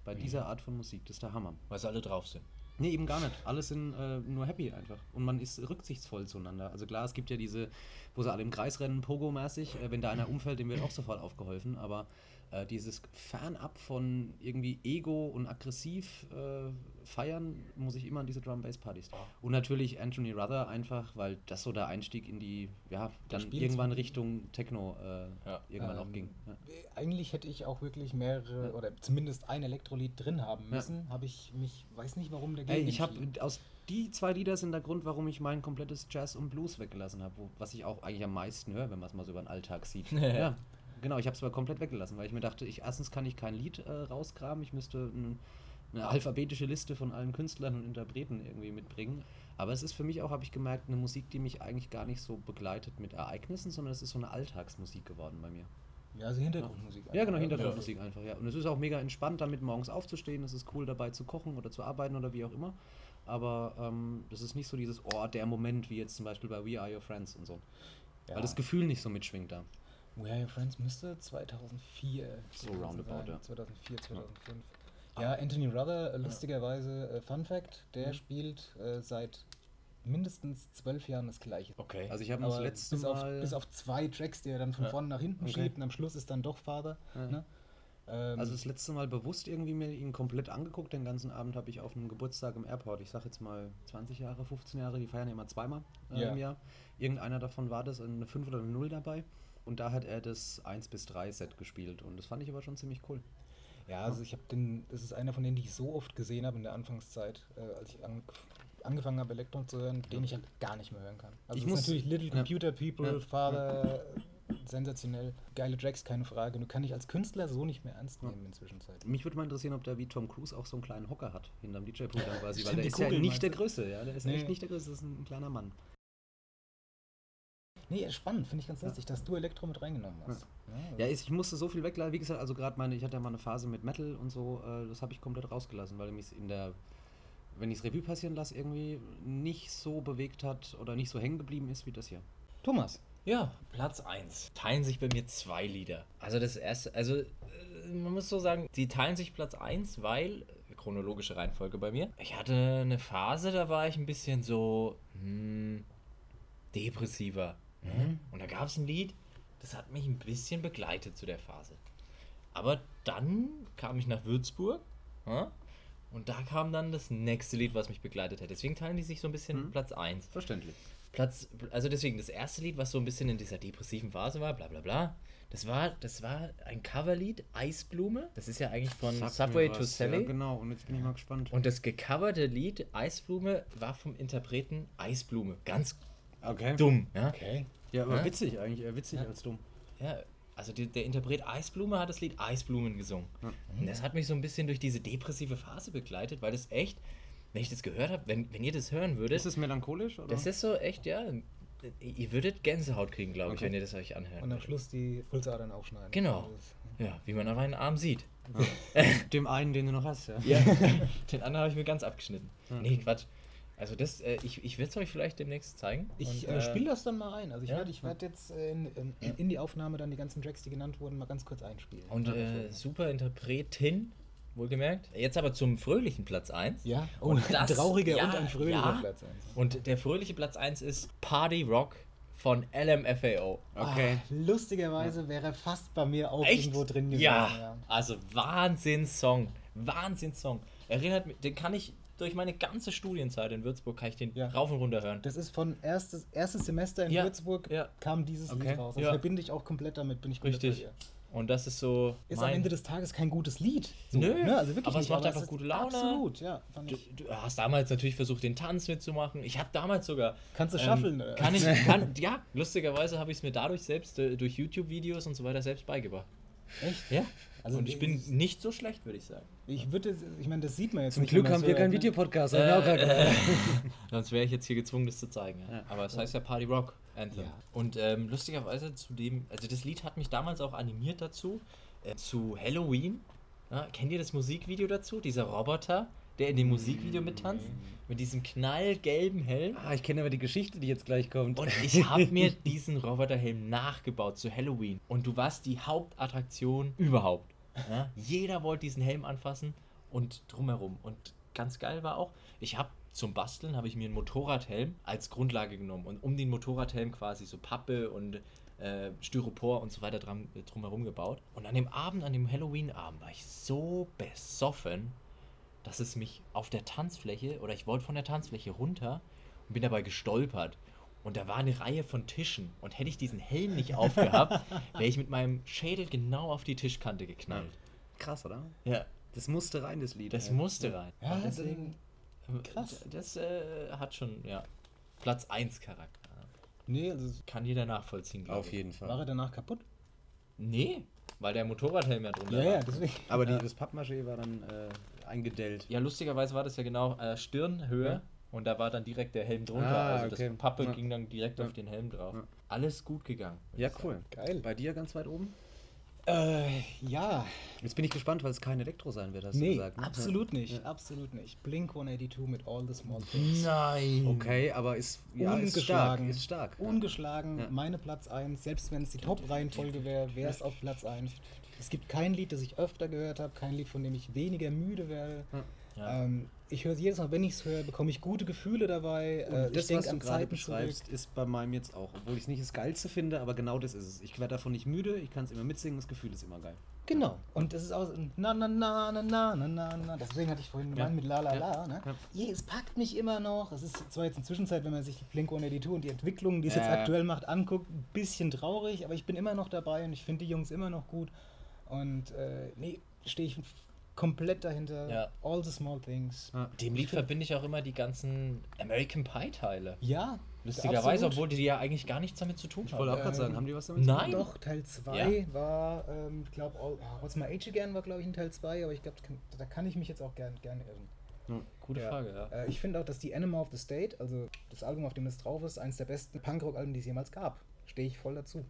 Bei dieser Art von Musik, das ist der Hammer. Weil sie alle drauf sind. Nee, eben gar nicht. Alle sind äh, nur happy einfach. Und man ist rücksichtsvoll zueinander. Also klar, es gibt ja diese, wo sie alle im Kreis rennen, Pogo-mäßig. Äh, wenn da einer umfällt, dem wird auch sofort aufgeholfen. Aber äh, dieses Fernab von irgendwie Ego und aggressiv äh, feiern, muss ich immer an diese Drum-Bass-Partys. Und natürlich Anthony Ruther einfach, weil das so der Einstieg in die, ja, dann irgendwann Richtung Techno äh, Ja. irgendwann auch Ähm, ging. Ja. Eigentlich hätte ich auch wirklich mehrere Ja. oder zumindest ein Elektrolied drin haben Ja. müssen. Habe ich mich, weiß nicht warum dagegen. Ey, ich habe aus die zwei Lieder sind der Grund, warum ich mein komplettes Jazz und Blues weggelassen habe, was ich auch eigentlich am meisten höre, wenn man es mal so über den Alltag sieht. ja, genau, ich habe es aber komplett weggelassen, weil ich mir dachte, ich erstens kann ich kein Lied äh, rausgraben, ich müsste ein, eine alphabetische Liste von allen Künstlern und Interpreten irgendwie mitbringen. Aber es ist für mich auch, habe ich gemerkt, eine Musik, die mich eigentlich gar nicht so begleitet mit Ereignissen, sondern es ist so eine Alltagsmusik geworden bei mir. Ja, also Hintergrundmusik. Ja, genau. Hintergrundmusik einfach, ja. Und es ist auch mega entspannt, damit morgens aufzustehen. Es ist cool, dabei zu kochen oder zu arbeiten oder wie auch immer. Aber ähm, das ist nicht so dieses, oh, der Moment, wie jetzt zum Beispiel bei We Are Your Friends und so. Ja. Weil das Gefühl nicht so mitschwingt da. We Are Your Friends müsste 2004 So roundabout, ja. 2004, 2005. Ja, Anthony Ruther, lustigerweise, äh, Fun Fact, der Mhm. spielt äh, seit mindestens zwölf Jahren das Gleiche. Okay. Also ich habe das letzte bis, auf, Mal... bis auf zwei Tracks, die er dann von Ja. vorne nach hinten Okay. schiebt und am Schluss ist dann doch Father. Ja. Ne? Ähm, Also das letzte Mal bewusst irgendwie mir ihn komplett angeguckt. Den ganzen Abend habe ich auf einem Geburtstag im Airport, ich sage jetzt mal 20 Jahre, 15 Jahre, die feiern ja immer zweimal äh, Ja. im Jahr. Irgendeiner davon war das, eine 5 oder eine 0 dabei. Und da hat er das 1 bis 3 Set gespielt. Und das fand ich aber schon ziemlich cool. Ja, also ich habe den, das ist einer von denen, die ich so oft gesehen habe in der Anfangszeit, äh, als ich an, angefangen habe, Elektron zu hören, den ich halt gar nicht mehr hören kann. Also Ich muss- natürlich Little ja. Computer People, Ja. Father, sensationell, geile Tracks, keine Frage. Nur kann ich als Künstler so nicht mehr ernst nehmen inzwischen. Mich würde mal interessieren, ob der wie Tom Cruise auch so einen kleinen Hocker hat, hinterm DJ-Pult dann quasi, weil der ist ja nicht der du? Größte, ja, der ist Nee. echt nicht der Größte, das ist ein kleiner Mann. Nee, spannend, finde ich ganz lustig, dass du Elektro mit reingenommen hast. Ja, ich musste so viel weglassen, wie gesagt, also gerade meine, ich hatte ja mal eine Phase mit Metal und so, äh, das habe ich komplett rausgelassen, weil mich in der, wenn ich es Revue passieren lasse, irgendwie nicht so bewegt hat oder nicht so hängen geblieben ist wie das hier. Thomas, Ja, Platz 1. Teilen sich bei mir zwei Lieder. Also das erste, also äh, man muss so sagen, die teilen sich Platz 1, weil, chronologische Reihenfolge bei mir, ich hatte eine Phase, da war ich ein bisschen so hm, depressiver. Ne? Und da gab es ein Lied, das hat mich ein bisschen begleitet zu der Phase. Aber dann kam ich nach Würzburg ja? Und da kam dann das nächste Lied, was mich begleitet hat. Deswegen teilen die sich so ein bisschen Mhm. Platz 1. Verständlich. Platz, also deswegen, das erste Lied, was so ein bisschen in dieser depressiven Phase war, bla bla bla, das war, das war ein Coverlied, Eisblume. Das ist ja eigentlich von Sag Subway to. Sally. Ja, genau, und jetzt bin ich mal gespannt. Und das gecoverte Lied Eisblume war vom Interpreten Eisblume. Ganz okay. dumm, ja. Okay. Ja, aber Hä? witzig eigentlich, eher witzig Ja. als dumm. Ja, also die, der Interpret Eisblume hat das Lied Eisblumen gesungen. Und das hat mich so ein bisschen durch diese depressive Phase begleitet, weil das echt, wenn ich das gehört habe, wenn, wenn ihr das hören würdet, Ist es melancholisch? Oder? das ist so echt, ja, ihr würdet Gänsehaut kriegen, glaube ich, Okay. wenn ihr das euch anhört. Und am Schluss die Pulsadern aufschneiden. Genau. Ist- Ja, wie man an meinen Arm sieht. Dem einen, den du noch hast, ja. Ja, den anderen habe ich mir ganz abgeschnitten. Nee, Quatsch. Also das, äh, ich, ich will es euch vielleicht demnächst zeigen. Ich Und, äh, spiele das dann mal ein. Also ich ja? werde ich werd jetzt äh, in, in, in die Aufnahme dann die ganzen Tracks, die genannt wurden, mal ganz kurz einspielen. Und Ja, äh, super Interpretin, wohlgemerkt. Jetzt aber zum fröhlichen Platz 1. ja, oh, und ein das- trauriger ja, und ein fröhlicher ja. Platz. eins. Und der fröhliche Platz 1 ist Party Rock von LMFAO. Okay. Ah, lustigerweise wäre er fast bei mir auch Echt? irgendwo drin gewesen. Ja, also Wahnsinnssong. Wahnsinnssong. Erinnert mich, den kann ich durch meine ganze Studienzeit in Würzburg, kann ich den Ja. rauf und runter hören. Das ist von erstes, erstes Semester in Ja, Würzburg ja. kam dieses Okay. Lied raus. Das Ja. verbinde ich auch komplett damit, bin ich Richtig. Und das ist so. Ist am Ende des Tages kein gutes Lied. Nö, ne? also wirklich aber es nicht, macht einfach ist gute Laune. Absolut, ja. Du, du hast damals natürlich versucht, den Tanz mitzumachen. Ich habe damals sogar. Kannst du ähm, schaffeln, oder? Kann ich, kann, ja, lustigerweise habe ich es mir dadurch selbst, äh, durch YouTube-Videos und so weiter, selbst beigebracht. Echt? Ja? Also und ich bin nicht so schlecht, würde ich sagen. Ich würde, ich meine, das sieht man jetzt Zum nicht, Glück wenn man haben es wir keinen ne? Videopodcast. grad gedacht. Sonst wäre ich jetzt hier gezwungen, das zu zeigen. Ja? Ja. Aber es heißt ja Party Rock Anthem. Ja. Und ähm, lustigerweise zu dem, also das Lied hat mich damals auch animiert dazu, äh, zu Halloween. Ja, kennt ihr das Musikvideo dazu? Dieser Roboter, der in dem Musikvideo mittanzt? Mit diesem knallgelben Helm. Ah, ich kenne aber die Geschichte, die jetzt gleich kommt. Und ich habe mir diesen Roboterhelm nachgebaut zu Halloween. Und du warst die Hauptattraktion überhaupt. Ja? Jeder wollte diesen Helm anfassen und drumherum. Und ganz geil war auch, ich habe zum Basteln habe ich mir einen Motorradhelm als Grundlage genommen und um den Motorradhelm quasi so Pappe und äh, Styropor und so weiter dran, äh, drumherum gebaut. Und an dem Abend, an dem Halloween-Abend, war ich so besoffen, dass es mich auf der Tanzfläche oder ich wollte von der Tanzfläche runter und bin dabei gestolpert. Und da war eine Reihe von Tischen. Und hätte ich diesen Helm nicht aufgehabt, wäre ich mit meinem Schädel genau auf die Tischkante geknallt. Krass, oder? Ja, Das musste rein, das Lied. das Ja. musste rein. Ja, Und deswegen, krass. Das äh, hat schon, ja, Platz 1 Charakter. Nee, also Kann jeder nachvollziehen, Auf ich. jeden Fall. war er danach kaputt? Nee, weil der Motorradhelm ja drunter Ja, war. ja, deswegen. Aber die, das Pappmaché war dann äh, eingedellt. Ja, lustigerweise war das ja genau äh, Stirnhöhe Ja. Und da war dann direkt der Helm drunter. Ah, also okay. das Pappe Ja. ging dann direkt Ja. auf den Helm drauf. Ja. Alles gut gegangen. Ja, cool. Geil. Bei dir ganz weit oben? Äh, ja. Jetzt bin ich gespannt, weil es kein Elektro sein wird, hast du Nee, gesagt. ne? absolut nicht. Ja. Absolut nicht. Blink 182 mit All the Small Things. Nein. Okay, aber ist, ja, ist stark. Ungeschlagen. Ist stark. Ungeschlagen, Ja. meine Platz 1. Selbst wenn es die Top-Reihenfolge wäre, wäre es auf Platz 1. Es gibt kein Lied, das ich öfter gehört habe, kein Lied, von dem ich weniger müde werde. Ja. Ähm, ich höre es jedes Mal, wenn ich es höre, bekomme ich gute Gefühle dabei. Und Äh, das, was du gerade beschreibst, zurück. ist bei meinem jetzt auch. Obwohl ich es nicht das Geilste finde, aber genau das ist es. Ich werde davon nicht müde, ich kann es immer mitsingen, das Gefühl ist immer geil. Genau. Und das ist auch na na na na na na na na. Deswegen hatte ich vorhin gemeint Ja. mit la la Ja. la. Ne? Ja. Je, es packt mich immer noch. Es ist zwar jetzt in Zwischenzeit, wenn man sich die Blink 182 und die Entwicklung, die es jetzt Ja. aktuell macht, anguckt, ein bisschen traurig, aber ich bin immer noch dabei und ich finde die Jungs immer noch gut. Und äh, nee, stehe ich komplett dahinter. Ja. All the small things. Ja. Dem Lied verbinde ich auch immer die ganzen American Pie Teile. Ja. Lustigerweise, obwohl die ja eigentlich gar nichts damit zu tun Ich wollte haben. auch gerade Ähm, sagen, haben die was damit nein. Doch, Teil 2 war, ähm, ich glaube, What's My Age Again war, glaube ich, in Teil 2, aber ich glaube, da kann ich mich jetzt auch gerne gern irren. Gute Ja. Frage, ja. Äh, ich finde auch, dass die Animal of the State, also das Album, auf dem das drauf ist, eines der besten Punkrock-Alben, die es jemals gab. Stehe ich voll dazu.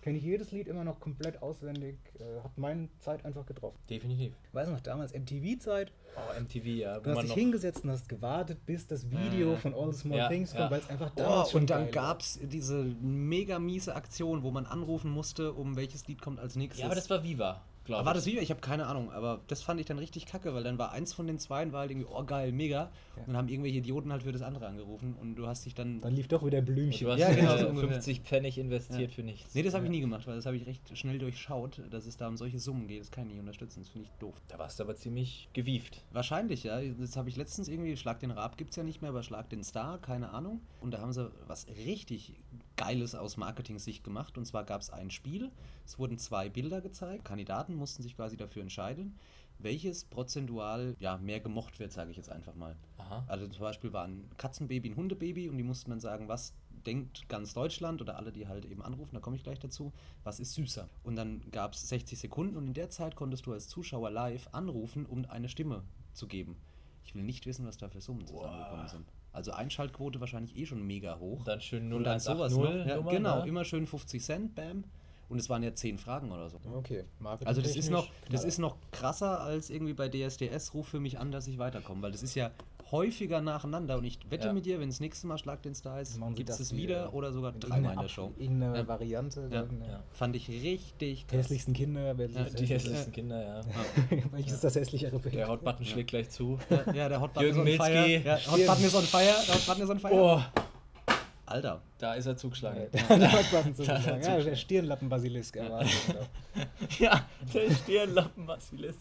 Kenne ich jedes Lied immer noch komplett auswendig, äh, hat meine Zeit einfach getroffen. Definitiv. Weiß noch, damals MTV-Zeit, Oh, MTV, ja. Du hast dich hingesetzt und hast gewartet, bis das Video Äh, von All the Small ja, Things kommt, ja. weil es einfach Oh, damals schon und dann gab es diese mega miese Aktion, wo man anrufen musste, um welches Lied kommt als nächstes. Ja, aber das war Viva. Glaub War das Video? Ich habe keine Ahnung, aber das fand ich dann richtig kacke, weil dann war eins von den zweien war halt irgendwie, oh geil, mega. Und dann haben irgendwelche Idioten halt für das andere angerufen und du hast dich dann. Dann lief doch wieder Blümchen. Du hast Ja, genau, äh, so ungefähr. 50 Pfennig investiert Ja. für nichts. Nee, das habe ich nie gemacht, weil das habe ich recht schnell durchschaut, dass es da um solche Summen geht. Das kann ich nicht unterstützen, das finde ich doof. Da warst du aber ziemlich gewieft. Wahrscheinlich, ja. Das habe ich letztens irgendwie, Schlag den Raab gibt es ja nicht mehr, aber Schlag den Star, keine Ahnung. Und da haben sie was richtig Geiles aus Marketing-Sicht gemacht. Und zwar gab es ein Spiel, es wurden zwei Bilder gezeigt. Kandidaten mussten sich quasi dafür entscheiden, welches prozentual ja, mehr gemocht wird, sage ich jetzt einfach mal. Aha. Also zum Beispiel war ein Katzenbaby, ein Hundebaby und die mussten dann sagen, was denkt ganz Deutschland oder alle, die halt eben anrufen, da komme ich gleich dazu, was ist süßer. Und dann gab es 60 Sekunden und in der Zeit konntest du als Zuschauer live anrufen, um eine Stimme zu geben. Ich will nicht wissen, was da für Summen zusammengekommen sind. Also Einschaltquote wahrscheinlich eh schon mega hoch. Dann schön Und dann sowas noch. 0180 Ja, Nummer, genau, ne? immer schön 50 Cent, bam. Und es waren ja 10 Fragen oder so. Okay. Also das ist noch, das ist noch krasser als irgendwie bei DSDS, ruf für mich an, dass ich weiterkomme, weil das ist ja häufiger nacheinander und ich wette Ja. mit dir, wenn das nächste Mal Schlag den Star sie gibt es es wieder oder sogar dreimal in der Show. Irgendeine Ja. Variante. Ja. Fand ich richtig krass. Hässlichsten Kinder. sich- Die hässlichsten Kinder, ja. Welches ist das hässlichere Bild? Der Hotbutton schlägt gleich zu. Ja, der Hotbutton Jürgen ist on fire. Ja, Hotbutton ist on fire. Der Hotbutton ist on fire. Oh, Alter. da ist er zugeschlagen. Der Hotbutton sozusagen. Ja, Ja, der Stirnlappen-Basilisk. erwartet. Ja, der Stirnlappen-Basilisk.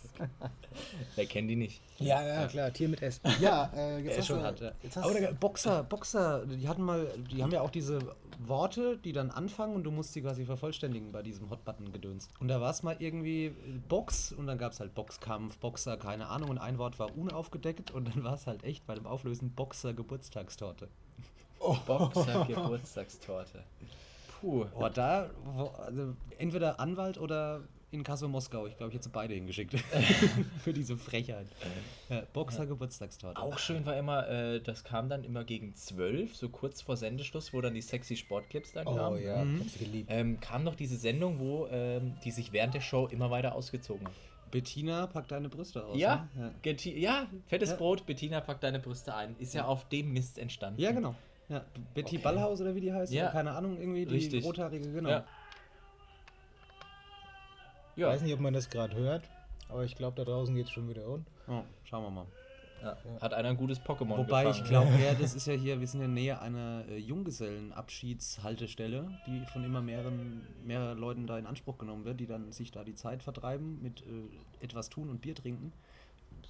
Wer kennt die nicht? Ja, ja, klar, Tier mit S. Ja, äh, jetzt hast schon du, hart, ja. jetzt hast Aber der Boxer, Boxer, die hatten mal, die haben ja auch diese Worte, die dann anfangen und du musst sie quasi vervollständigen bei diesem Hotbutton-Gedöns. Und da war es mal irgendwie Box und dann gab es halt Boxkampf, Boxer, keine Ahnung und ein Wort war unaufgedeckt und dann war es halt echt bei dem Auflösen Boxer Geburtstagstorte. Boxer Geburtstagstorte. Puh. Oh, da, also entweder Anwalt oder in Kassel Moskau. Ich glaube, ich hätte beide hingeschickt. Für diese Frechheit. Ja, Boxer Geburtstagstorte. Auch schön war immer, äh, das kam dann immer gegen 12, so kurz vor Sendeschluss, wo dann die sexy Sportclips dann Oh kamen. ja, Mhm. ich hab sie geliebt. Ähm, kam noch diese Sendung, wo ähm, die sich während der Show immer weiter ausgezogen haben. Bettina, pack deine Brüste aus. Ja, ne? Geti- ja, fettes Ja. Brot, Bettina packt deine Brüste ein. Ist ja auf dem Mist entstanden. Ja, genau. Ja, Betty Okay. Ballhaus oder wie die heißt, Ja. oder keine Ahnung, irgendwie die Richtig. rothaarige, genau. Ja. Ich weiß nicht, ob man das gerade hört, aber ich glaube, da draußen geht es schon wieder um. Oh, schauen wir mal. ja. Hat einer ein gutes Pokémon Wobei ich gefangen. glaube, ja, das ist ja hier, wir sind in der Nähe einer äh, Junggesellenabschiedshaltestelle, die von immer mehreren, mehreren Leuten da in Anspruch genommen wird, die dann sich da die Zeit vertreiben mit äh, etwas tun und Bier trinken.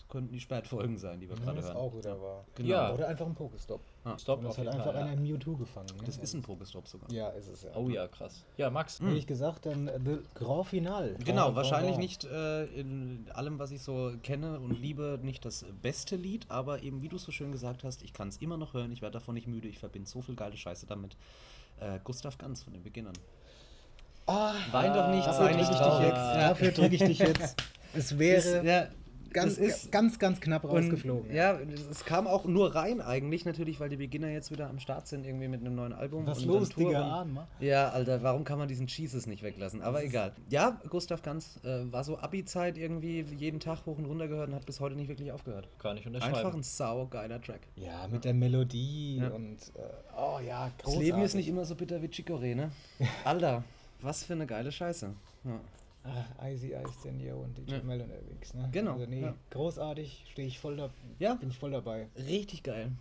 Das könnten die Spätfolgen sein, die wir Wenn gerade das hören. auch wieder war. Genau. Ja. Oder einfach ein Pokestop. Stop Und das hat einfach Fall, einer Mewtwo gefangen. Ne? Das ist ein Pokestop sogar. Ja, ist es ja. Oh ja, krass. Ja, Max. Wie ich gesagt, dann äh, The Grand Final. Genau, Grand wahrscheinlich Grand. nicht äh, in allem, was ich so kenne und liebe, nicht das beste Lied, aber eben, wie du es so schön gesagt hast, ich kann es immer noch hören, ich werde davon nicht müde, ich verbinde so viel geile Scheiße damit. Äh, Gustav Ganz von den Beginnern. Ah, Wein doch nicht, dafür sei drücke nicht ich dich jetzt. Dafür drücke ich dich jetzt. Es wäre Ist, ja, ganz, das ist- ganz, ganz knapp und, rausgeflogen. ja, es kam auch nur rein eigentlich, natürlich, weil die Beginner jetzt wieder am Start sind, irgendwie mit einem neuen Album. Was und los, Digga, ma? Ja, Alter, warum kann man diesen Jesus nicht weglassen? Aber egal. Ja, Gustav Ganz äh, war so Abi-Zeit irgendwie jeden Tag hoch und runter gehört und hat bis heute nicht wirklich aufgehört. Kann ich unterschreiben. Einfach ein saugeiler Track. Ja, mit der Melodie Ja. und äh, oh ja, Das großartig. Leben ist nicht immer so bitter wie Chicorée, ne? Alter, was für eine geile Scheiße. Ja. Ah, Icy Ice Daniel und DJ Ja. Melon Erwings, ne? Genau, Also, nee, ja. großartig, stehe ich voll da, Ja. bin ich voll dabei. Richtig geil.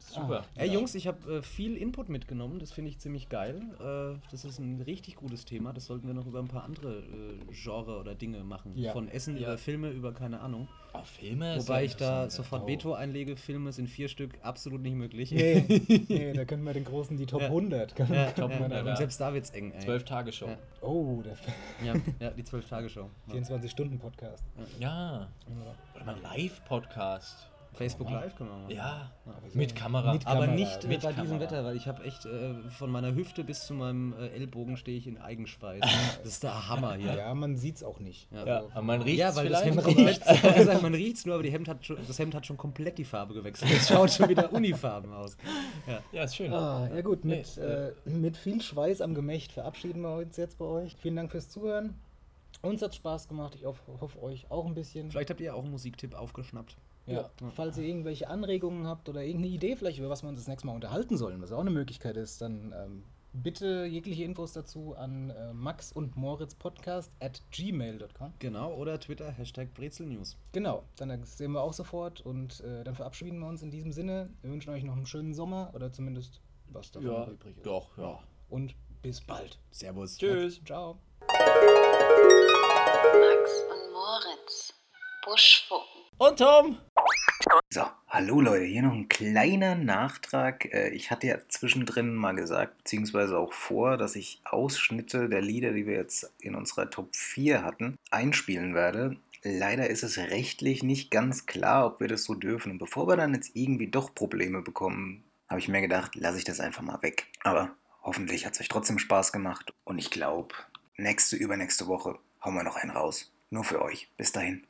Super. Ey Jungs, ich habe äh, viel Input mitgenommen, das finde ich ziemlich geil. Äh, das ist ein richtig gutes Thema, das sollten wir noch über ein paar andere äh, Genre oder Dinge machen. Ja. Von Essen Ja. über Filme, über keine Ahnung. Oh, Filme Wobei ich da sofort Oh. Veto einlege, Filme sind vier Stück absolut nicht möglich. Nee, nee, da können wir den großen, die Top Ja. 100. können- Ja, Top ja, 100. und selbst da wird's eng, ey. Zwölf Tage Show. Ja. Oh, der Ja, ja die Zwölf-Tage-Show. Ja. 24-Stunden-Podcast. Ja. Oder mal Live-Podcast. Facebook Live können wir machen. Ja. Mit Kamera. mit Aber Kamera, nicht mit bei diesem Kamera. Wetter, weil ich habe echt äh, von meiner Hüfte bis zu meinem äh, Ellbogen stehe ich in Eigenschweiß. Das ist der Hammer hier. Ja, man sieht es auch nicht. Ja. Ja, Also, aber man riecht Ja, weil das vielleicht. Hemd komplett, ich hab gesagt, man riecht's nur, aber die Hemd hat schon, das Hemd hat schon komplett die Farbe gewechselt. Es schaut schon wieder unifarben aus. Ja. Ja, ist schön. Ah, ja gut, mit, Nee, äh, mit viel Schweiß am Gemächt verabschieden wir uns jetzt bei euch. Vielen Dank fürs Zuhören. Uns hat Spaß gemacht. Ich hoffe, hoffe euch auch ein bisschen. Vielleicht habt ihr auch einen Musiktipp aufgeschnappt. Ja. Falls ihr irgendwelche Anregungen habt oder irgendeine Idee vielleicht, über was wir uns das nächste Mal unterhalten sollen, was auch eine Möglichkeit ist, dann ähm, bitte jegliche Infos dazu an äh, Max und Moritz Podcast at gmail.com. Genau, oder Twitter, Hashtag Brezelnews. Genau, dann sehen wir auch sofort und äh, dann verabschieden wir uns in diesem Sinne. Wir wünschen euch noch einen schönen Sommer oder zumindest was davon noch übrig ist. doch, ja. Und bis bald. Servus. Tschüss. Ciao. Max und Moritz. Buschfucken. Und Tom. So, hallo Leute, hier noch ein kleiner Nachtrag. Äh, Ich hatte ja zwischendrin mal gesagt, beziehungsweise auch vor, dass ich Ausschnitte der Lieder, die wir jetzt in unserer Top 4 hatten, einspielen werde. Leider ist es rechtlich nicht ganz klar, ob wir das so dürfen. Und bevor wir dann jetzt irgendwie doch Probleme bekommen, habe ich mir gedacht, lasse ich das einfach mal weg. Aber hoffentlich hat es euch trotzdem Spaß gemacht. Und ich glaube, nächste, übernächste Woche hauen wir noch einen raus. Nur für euch. Bis dahin.